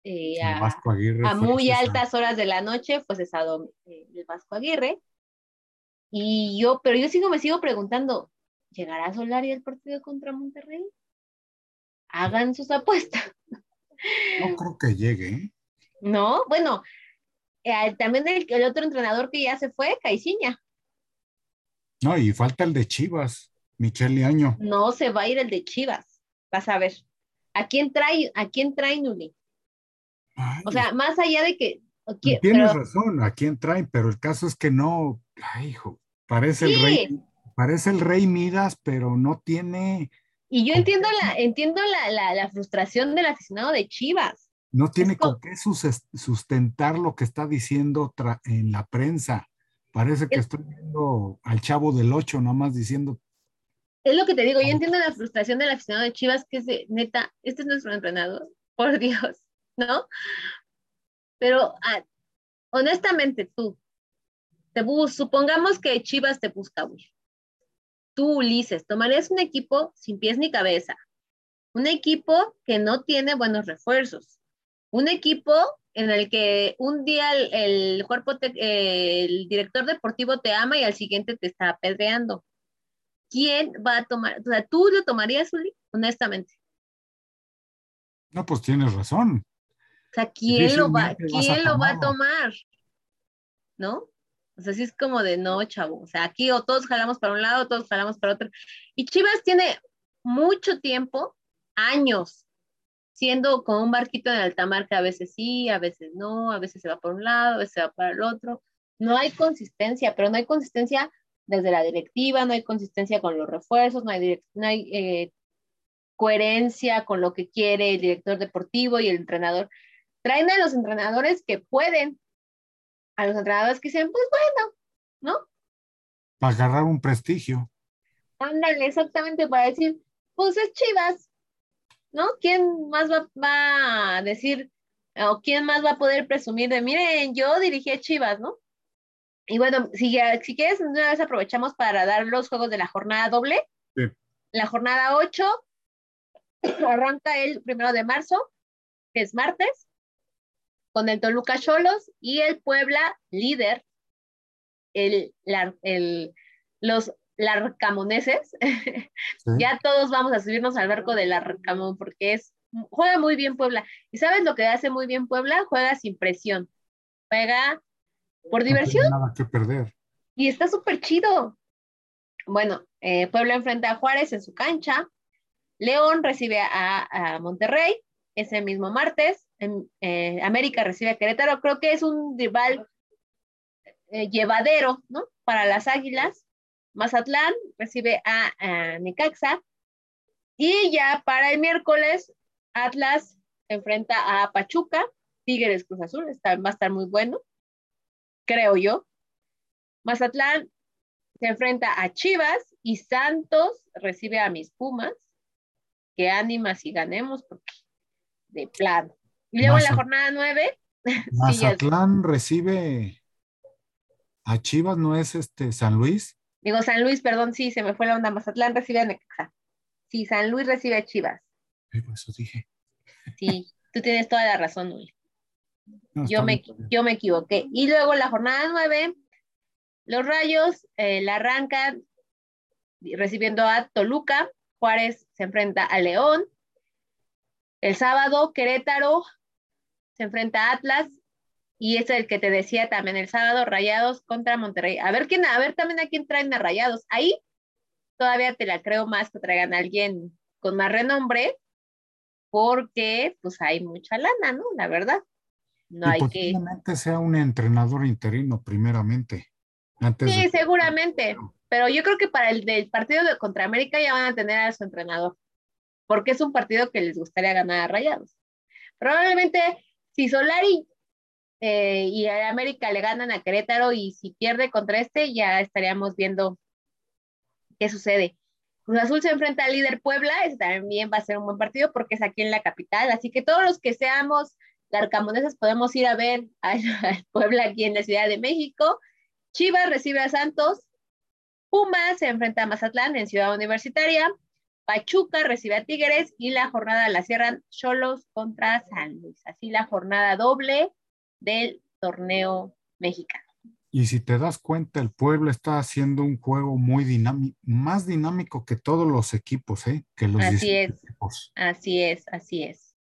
eh, a, muy altas horas de la noche, pues es eh, el Vasco Aguirre. Y yo, pero yo sigo, me sigo preguntando, ¿llegará Solari al partido contra Monterrey? Hagan sus apuestas. No creo que llegue. ¿eh? No, bueno, eh, también el, otro entrenador que ya se fue, Caiciña. No, y falta el de Chivas, Michelle Año. No, se va a ir el de Chivas. Vas a ver. ¿A quién trae, a quién trae Nuli? O sea, más allá de que. tienes razón, a quién trae, pero el caso es que no. Ay, hijo, parece el rey, parece el rey Midas, pero no tiene. Y yo entiendo la, entiendo la, la frustración del aficionado de Chivas no tiene con qué sustentar lo que está diciendo en la prensa. Parece que estoy viendo al chavo del 8 nomás diciendo. Es lo que te digo, yo entiendo la frustración del aficionado de Chivas, que es de, neta, este es nuestro entrenador, por Dios, ¿no? Pero ah, honestamente, tú, te supongamos que Chivas te busca, Tú, Ulises, tomarías un equipo sin pies ni cabeza, un equipo que no tiene buenos refuerzos, un equipo en el que un día el, cuerpo, el director deportivo te ama y al siguiente te está apedreando. ¿Quién va a tomar? O sea, ¿tú lo tomarías, Uli? Honestamente. No, pues tienes razón. O sea, ¿quién lo va, ¿quién lo va a tomar? ¿No? O sea, sí es como de no, chavo. O sea, aquí o todos jalamos para un lado, todos jalamos para otro. Y Chivas tiene mucho tiempo, años, siendo como un barquito en alta mar que a veces sí, a veces no, a veces se va por un lado, a veces se va para el otro. No hay consistencia, pero no hay consistencia desde la directiva, no hay consistencia con los refuerzos, no hay, no hay eh, coherencia con lo que quiere el director deportivo y el entrenador. Traen a los entrenadores que pueden, a los entrenadores que dicen, pues bueno, ¿no? Para agarrar un prestigio. Ándale, exactamente, para decir, pues es Chivas, ¿no? ¿Quién más va, a decir o quién más va a poder presumir de, miren, yo dirigí a Chivas, ¿no? Y bueno, si, si quieres, una vez aprovechamos para dar los juegos de la jornada doble. Sí. La jornada 8 arranca el primero de marzo, que es martes, con el Toluca Cholos y el Puebla líder, el, el, los larcamoneses, ya todos vamos a subirnos al barco del larcamón porque es, juega muy bien Puebla. ¿Y sabes lo que hace muy bien Puebla? Juega sin presión. Juega por diversión. Nada que perder. Y está súper chido. Bueno, eh, Puebla enfrenta a Juárez en su cancha. León recibe a, Monterrey ese mismo martes. Eh, América recibe a Querétaro. Creo que es un rival eh, llevadero, ¿no? Para las Águilas. Mazatlán recibe a, Necaxa. Y ya para el miércoles, Atlas enfrenta a Pachuca, Tigres Cruz Azul, está, va a estar muy bueno, creo yo. Mazatlán se enfrenta a Chivas y Santos recibe a mis Pumas. Que ánimas y ganemos, porque de plano. Y luego en la jornada nueve. Mazatlán recibe a Chivas, ¿no es este San Luis? Digo, San Luis, perdón, sí, se me fue la onda. Mazatlán recibe a Necaxa. Sí, San Luis recibe a Chivas. Sí, por eso dije. Sí, tú tienes toda la razón, Luis. yo, me, yo me equivoqué. Y luego la jornada nueve, los Rayos eh, la arrancan recibiendo a Toluca. Juárez se enfrenta a León. El sábado, Querétaro se enfrenta a Atlas y es el que te decía también el sábado, Rayados contra Monterrey. A ver quién, a ver también a quién traen a Rayados. Ahí todavía te la creo más que traigan a alguien con más renombre, porque pues hay mucha lana, ¿no? La verdad. No hay posiblemente sea un entrenador interino, primeramente. sí, seguramente. Pero yo creo que para el del partido de contra América ya van a tener a su entrenador, porque es un partido que les gustaría ganar a Rayados. Probablemente si Solari eh, y América le ganan a Querétaro y si pierde contra este ya estaríamos viendo qué sucede. Cruz Azul se enfrenta al líder Puebla, ese también va a ser un buen partido porque es aquí en la capital, así que todos los que seamos larcamoneses podemos ir a ver al, Puebla aquí en la Ciudad de México. Chivas recibe a Santos, Pumas se enfrenta a Mazatlán en Ciudad Universitaria, Pachuca recibe a Tigres y la jornada la cierran Cholos contra San Luis. Así la jornada doble del torneo mexicano. Y si te das cuenta, el pueblo está haciendo un juego muy dinámico, más dinámico que todos los equipos, ¿eh? Que los así es, así es, así es.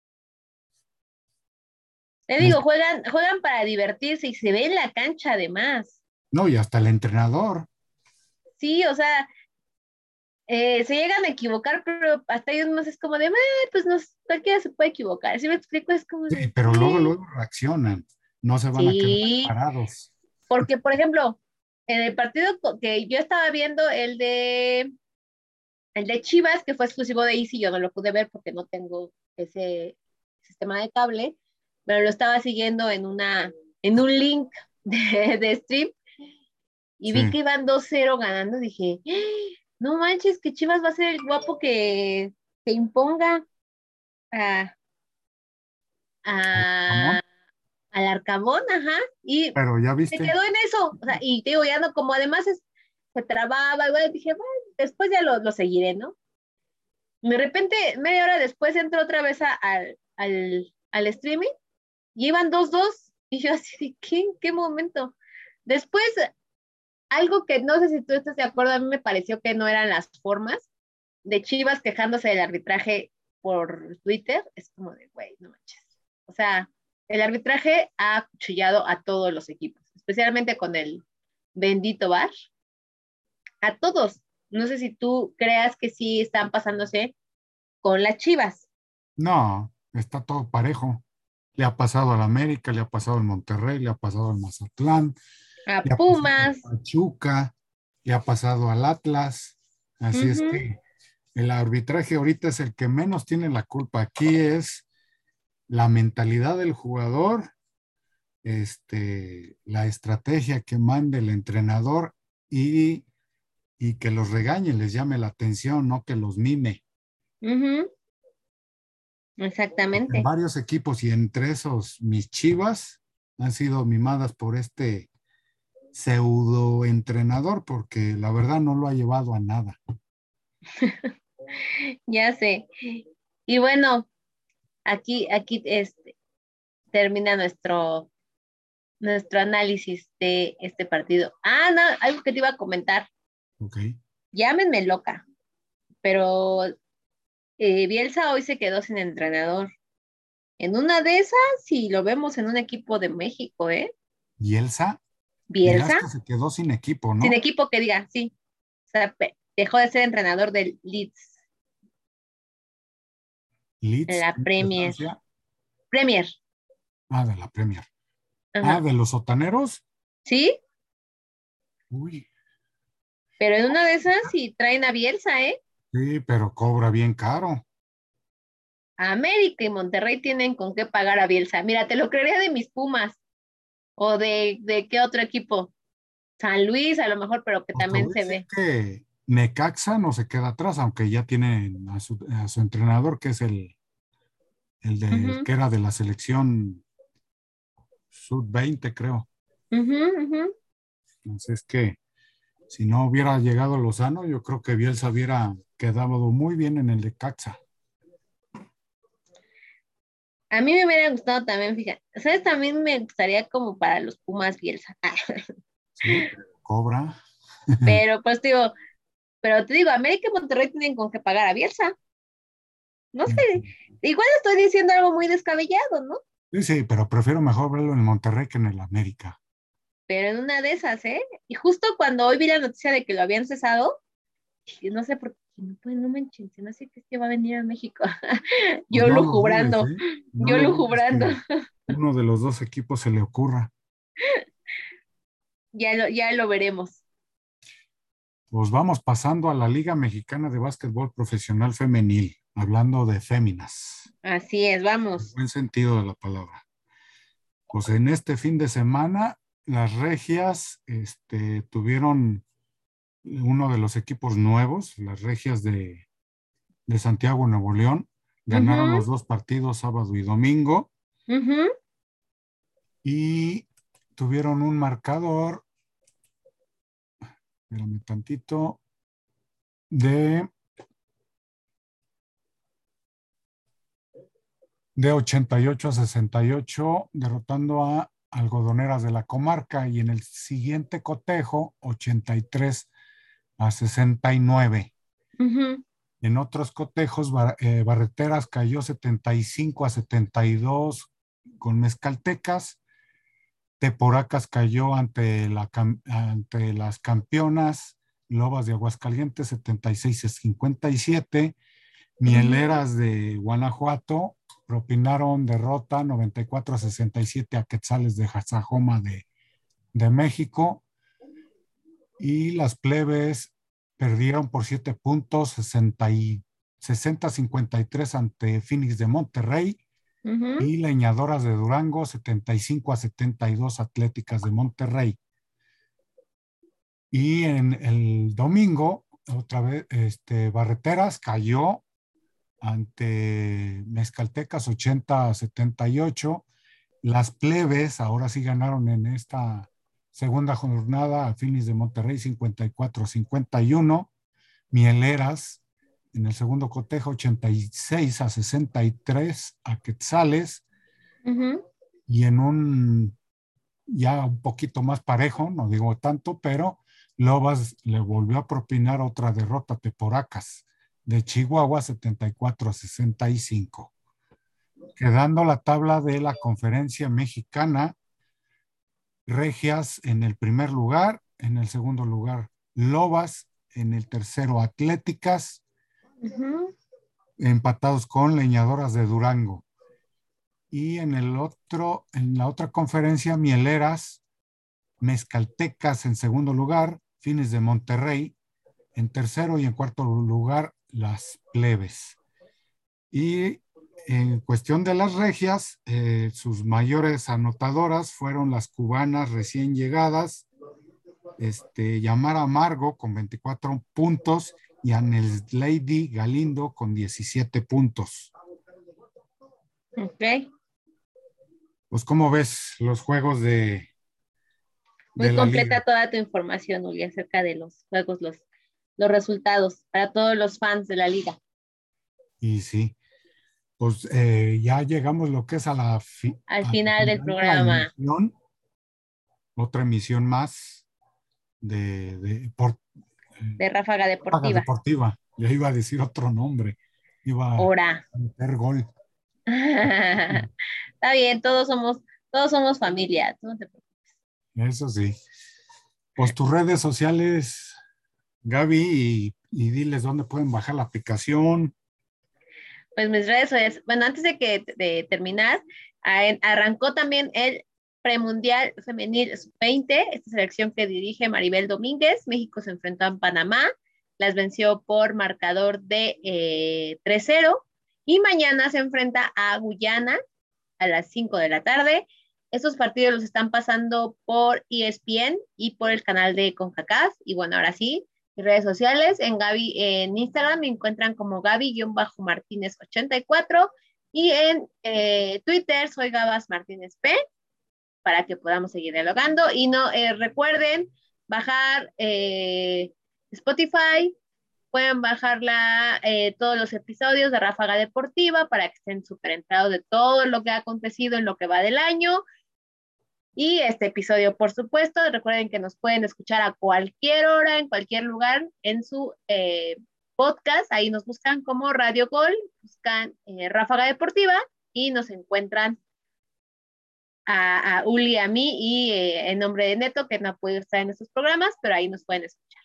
Te digo, juegan, juegan para divertirse y se ve en la cancha además. No, y hasta el entrenador. Sí, o sea, eh, se llegan a equivocar, pero hasta ellos más es como de, pues no, cualquiera se puede equivocar. Si me explico, es como. Sí, pero luego, luego reaccionan, no se van a quedar parados. Porque, por ejemplo, en el partido que yo estaba viendo, el de el de Chivas, que fue exclusivo de Easy, yo no lo pude ver porque no tengo ese sistema de cable, pero lo estaba siguiendo en una en un link de, de stream y vi que iban 2-0 ganando, dije, no manches, que Chivas va a ser el guapo que se imponga a, a, al Arcabón, ajá, y Pero ya viste. se quedó en eso, o sea, y te digo, ya no, como además se trababa, igual dije, bueno, después ya lo, lo, seguiré, ¿no? De repente, media hora después entro otra vez al, al, al, streaming y iban dos, dos, y yo así, ¿qué, ¿qué momento? Después, algo que no sé si tú estás de acuerdo, a mí me pareció que no eran las formas de Chivas quejándose del arbitraje por Twitter, es como de, güey, no manches. O sea, el arbitraje ha acuchillado a todos los equipos, especialmente con el bendito VAR. A todos. No sé si tú creas que sí están pasándose con las Chivas. No, está todo parejo. Le ha pasado al América, le ha pasado al Monterrey, le ha pasado al Mazatlán, a Pumas, a Pachuca, le ha pasado al Atlas. Así es que el arbitraje ahorita es el que menos tiene la culpa. Aquí es la mentalidad del jugador, este, la estrategia que mande el entrenador y, y, que los regañe, les llame la atención, no que los mime. Exactamente. varios equipos y entre esos mis chivas han sido mimadas por este pseudo entrenador porque la verdad no lo ha llevado a nada. ya sé. Y bueno, aquí, aquí este, termina nuestro, nuestro análisis de este partido. Ah, no, algo que te iba a comentar. Ok. Llámenme loca, pero eh, Bielsa hoy se quedó sin entrenador. En una de esas, si lo vemos en un equipo de México, ¿eh? ¿Bielsa? Bielsa. se quedó sin equipo, ¿no? Sin equipo, que diga, sí. O sea, dejó de ser entrenador del Leeds. Leeds. La Premier. Premier. Ah, de la Premier. Ah, de los sotaneros. Sí. Uy. Pero en una de esas sí traen a Bielsa, ¿eh? Sí, pero cobra bien caro. América y Monterrey tienen con qué pagar a Bielsa. Mira, te lo creería de mis Pumas. ¿O de, de qué otro equipo? San Luis, a lo mejor, pero que también se ve. Que Necaxa no se queda atrás, aunque ya tiene a su, entrenador, que es el, el de, que era de la selección sub-20, creo. Entonces, que si no hubiera llegado Lozano, yo creo que Bielsa hubiera quedado muy bien en el de Caxa. A mí me hubiera gustado también, fíjate, ¿sabes? También me gustaría como para los Pumas Bielsa. sí, cobra. Pero pues digo, pero te digo, América y Monterrey tienen con que pagar a Bielsa. No sé, igual estoy diciendo algo muy descabellado, ¿no? Sí, sí, pero prefiero mejor verlo en Monterrey que en el América. Pero en una de esas, ¿eh? Y justo cuando hoy vi la noticia de que lo habían cesado, no sé por qué, pues no me enchente, no sé qué es que va a venir a México. yo lo jubrando, yo lo jubrando. Uno de los dos equipos se le ocurra. ya lo, ya lo veremos. Pues vamos pasando a la Liga Mexicana de Básquetbol Profesional Femenil, hablando de féminas. Así es, vamos. En buen sentido de la palabra. Pues en este fin de semana, las regias este, tuvieron uno de los equipos nuevos, las Regias de, de Santiago, Nuevo León. Ganaron los dos partidos sábado y domingo. Y tuvieron un marcador, espérame tantito, de, de 88 a 68, derrotando a algodoneras de la comarca y en el siguiente cotejo 83 a 69. En otros cotejos, eh, Barreteras cayó 75 a 72 con Mezcaltecas. Teporacas cayó ante, la, ante las campeonas Lobas de Aguascalientes 76 a 57. Mieleras de Guanajuato propinaron derrota 94 a 67 a Quetzales de Jazajoma de, de México. Y las plebes perdieron por 7 puntos 60-53 ante Phoenix de Monterrey y Leñadoras de Durango 75 a 72 Atléticas de Monterrey. Y en el domingo, otra vez, este, Barreteras cayó ante Mezcaltecas 80 a 78. Las plebes ahora sí ganaron en esta Segunda jornada a Finis de Monterrey 54-51. Mieleras en el segundo cotejo 86 a 63 a Quetzales. Y en un ya un poquito más parejo, no digo tanto, pero Lobas le volvió a propinar otra derrota a Teporacas de Chihuahua 74 a 65. Quedando la tabla de la conferencia mexicana, Regias en el primer lugar, en el segundo lugar Lobas, en el tercero Atléticas, empatados con Leñadoras de Durango. Y en el otro, en la otra conferencia, Mieleras, Mezcaltecas en segundo lugar, Fines de Monterrey, en tercero y en cuarto lugar, las plebes. Y en cuestión de las regias, eh, sus mayores anotadoras fueron las cubanas recién llegadas, este, Yamara Amargo con 24 puntos y Anel Lady Galindo con 17 puntos. Ok. Pues, ¿cómo ves los juegos de... Muy completa toda tu información, Uli, acerca de los juegos, los, los resultados para todos los fans de la liga. Y sí pues eh, ya llegamos lo que es a la al final del programa. otra emisión más de, de, de Ráfaga Deportiva. Deportiva. Yo iba a decir otro nombre. Iba a meter gol. Está bien, todos somos, todos somos familia. No te preocupes. Eso sí. Pues tus redes sociales, Gaby, y, y diles dónde pueden bajar la aplicación, pues mis redes sociales, bueno, antes de que de terminar, arrancó también el premundial femenil 20, esta selección que dirige Maribel Domínguez. México se enfrentó a Panamá, las venció por marcador de 3-0 eh, y mañana se enfrenta a Guyana a las 5 de la tarde. Estos partidos los están pasando por ESPN y por el canal de CONCACAF. Y bueno, ahora sí, redes sociales. En Gaby, en Instagram me encuentran como Gaby-Martínez84 y en eh, Twitter soy Gabas Martínez P para que podamos seguir dialogando. Y no eh, recuerden bajar eh, Spotify, pueden bajar todos los episodios de Ráfaga Deportiva para que estén súper enterados de todo lo que ha acontecido en lo que va del año y este episodio, por supuesto, recuerden que nos pueden escuchar a cualquier hora, en cualquier lugar, en su eh, podcast. Ahí nos buscan como Radio Gol, buscan eh, Ráfaga Deportiva y nos encuentran a, Uli, a mí y eh, en nombre de Neto, que no puede estar en estos programas, pero ahí nos pueden escuchar.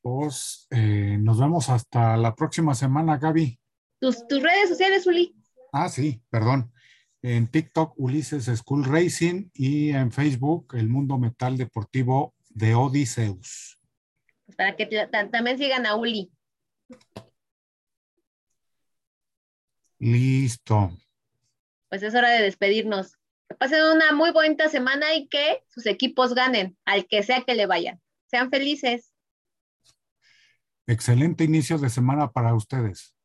Pues nos vemos hasta la próxima semana, Gaby. Tus, tus redes sociales, Uli. Ah, sí, perdón en TikTok Ulises School Racing y en Facebook El Mundo Metal Deportivo de Odiseus. Pues para que también sigan a Uli. Listo. Pues es hora de despedirnos. Que pasen una muy bonita semana y que sus equipos ganen, al que sea que le vayan. Sean felices. Excelente inicio de semana para ustedes.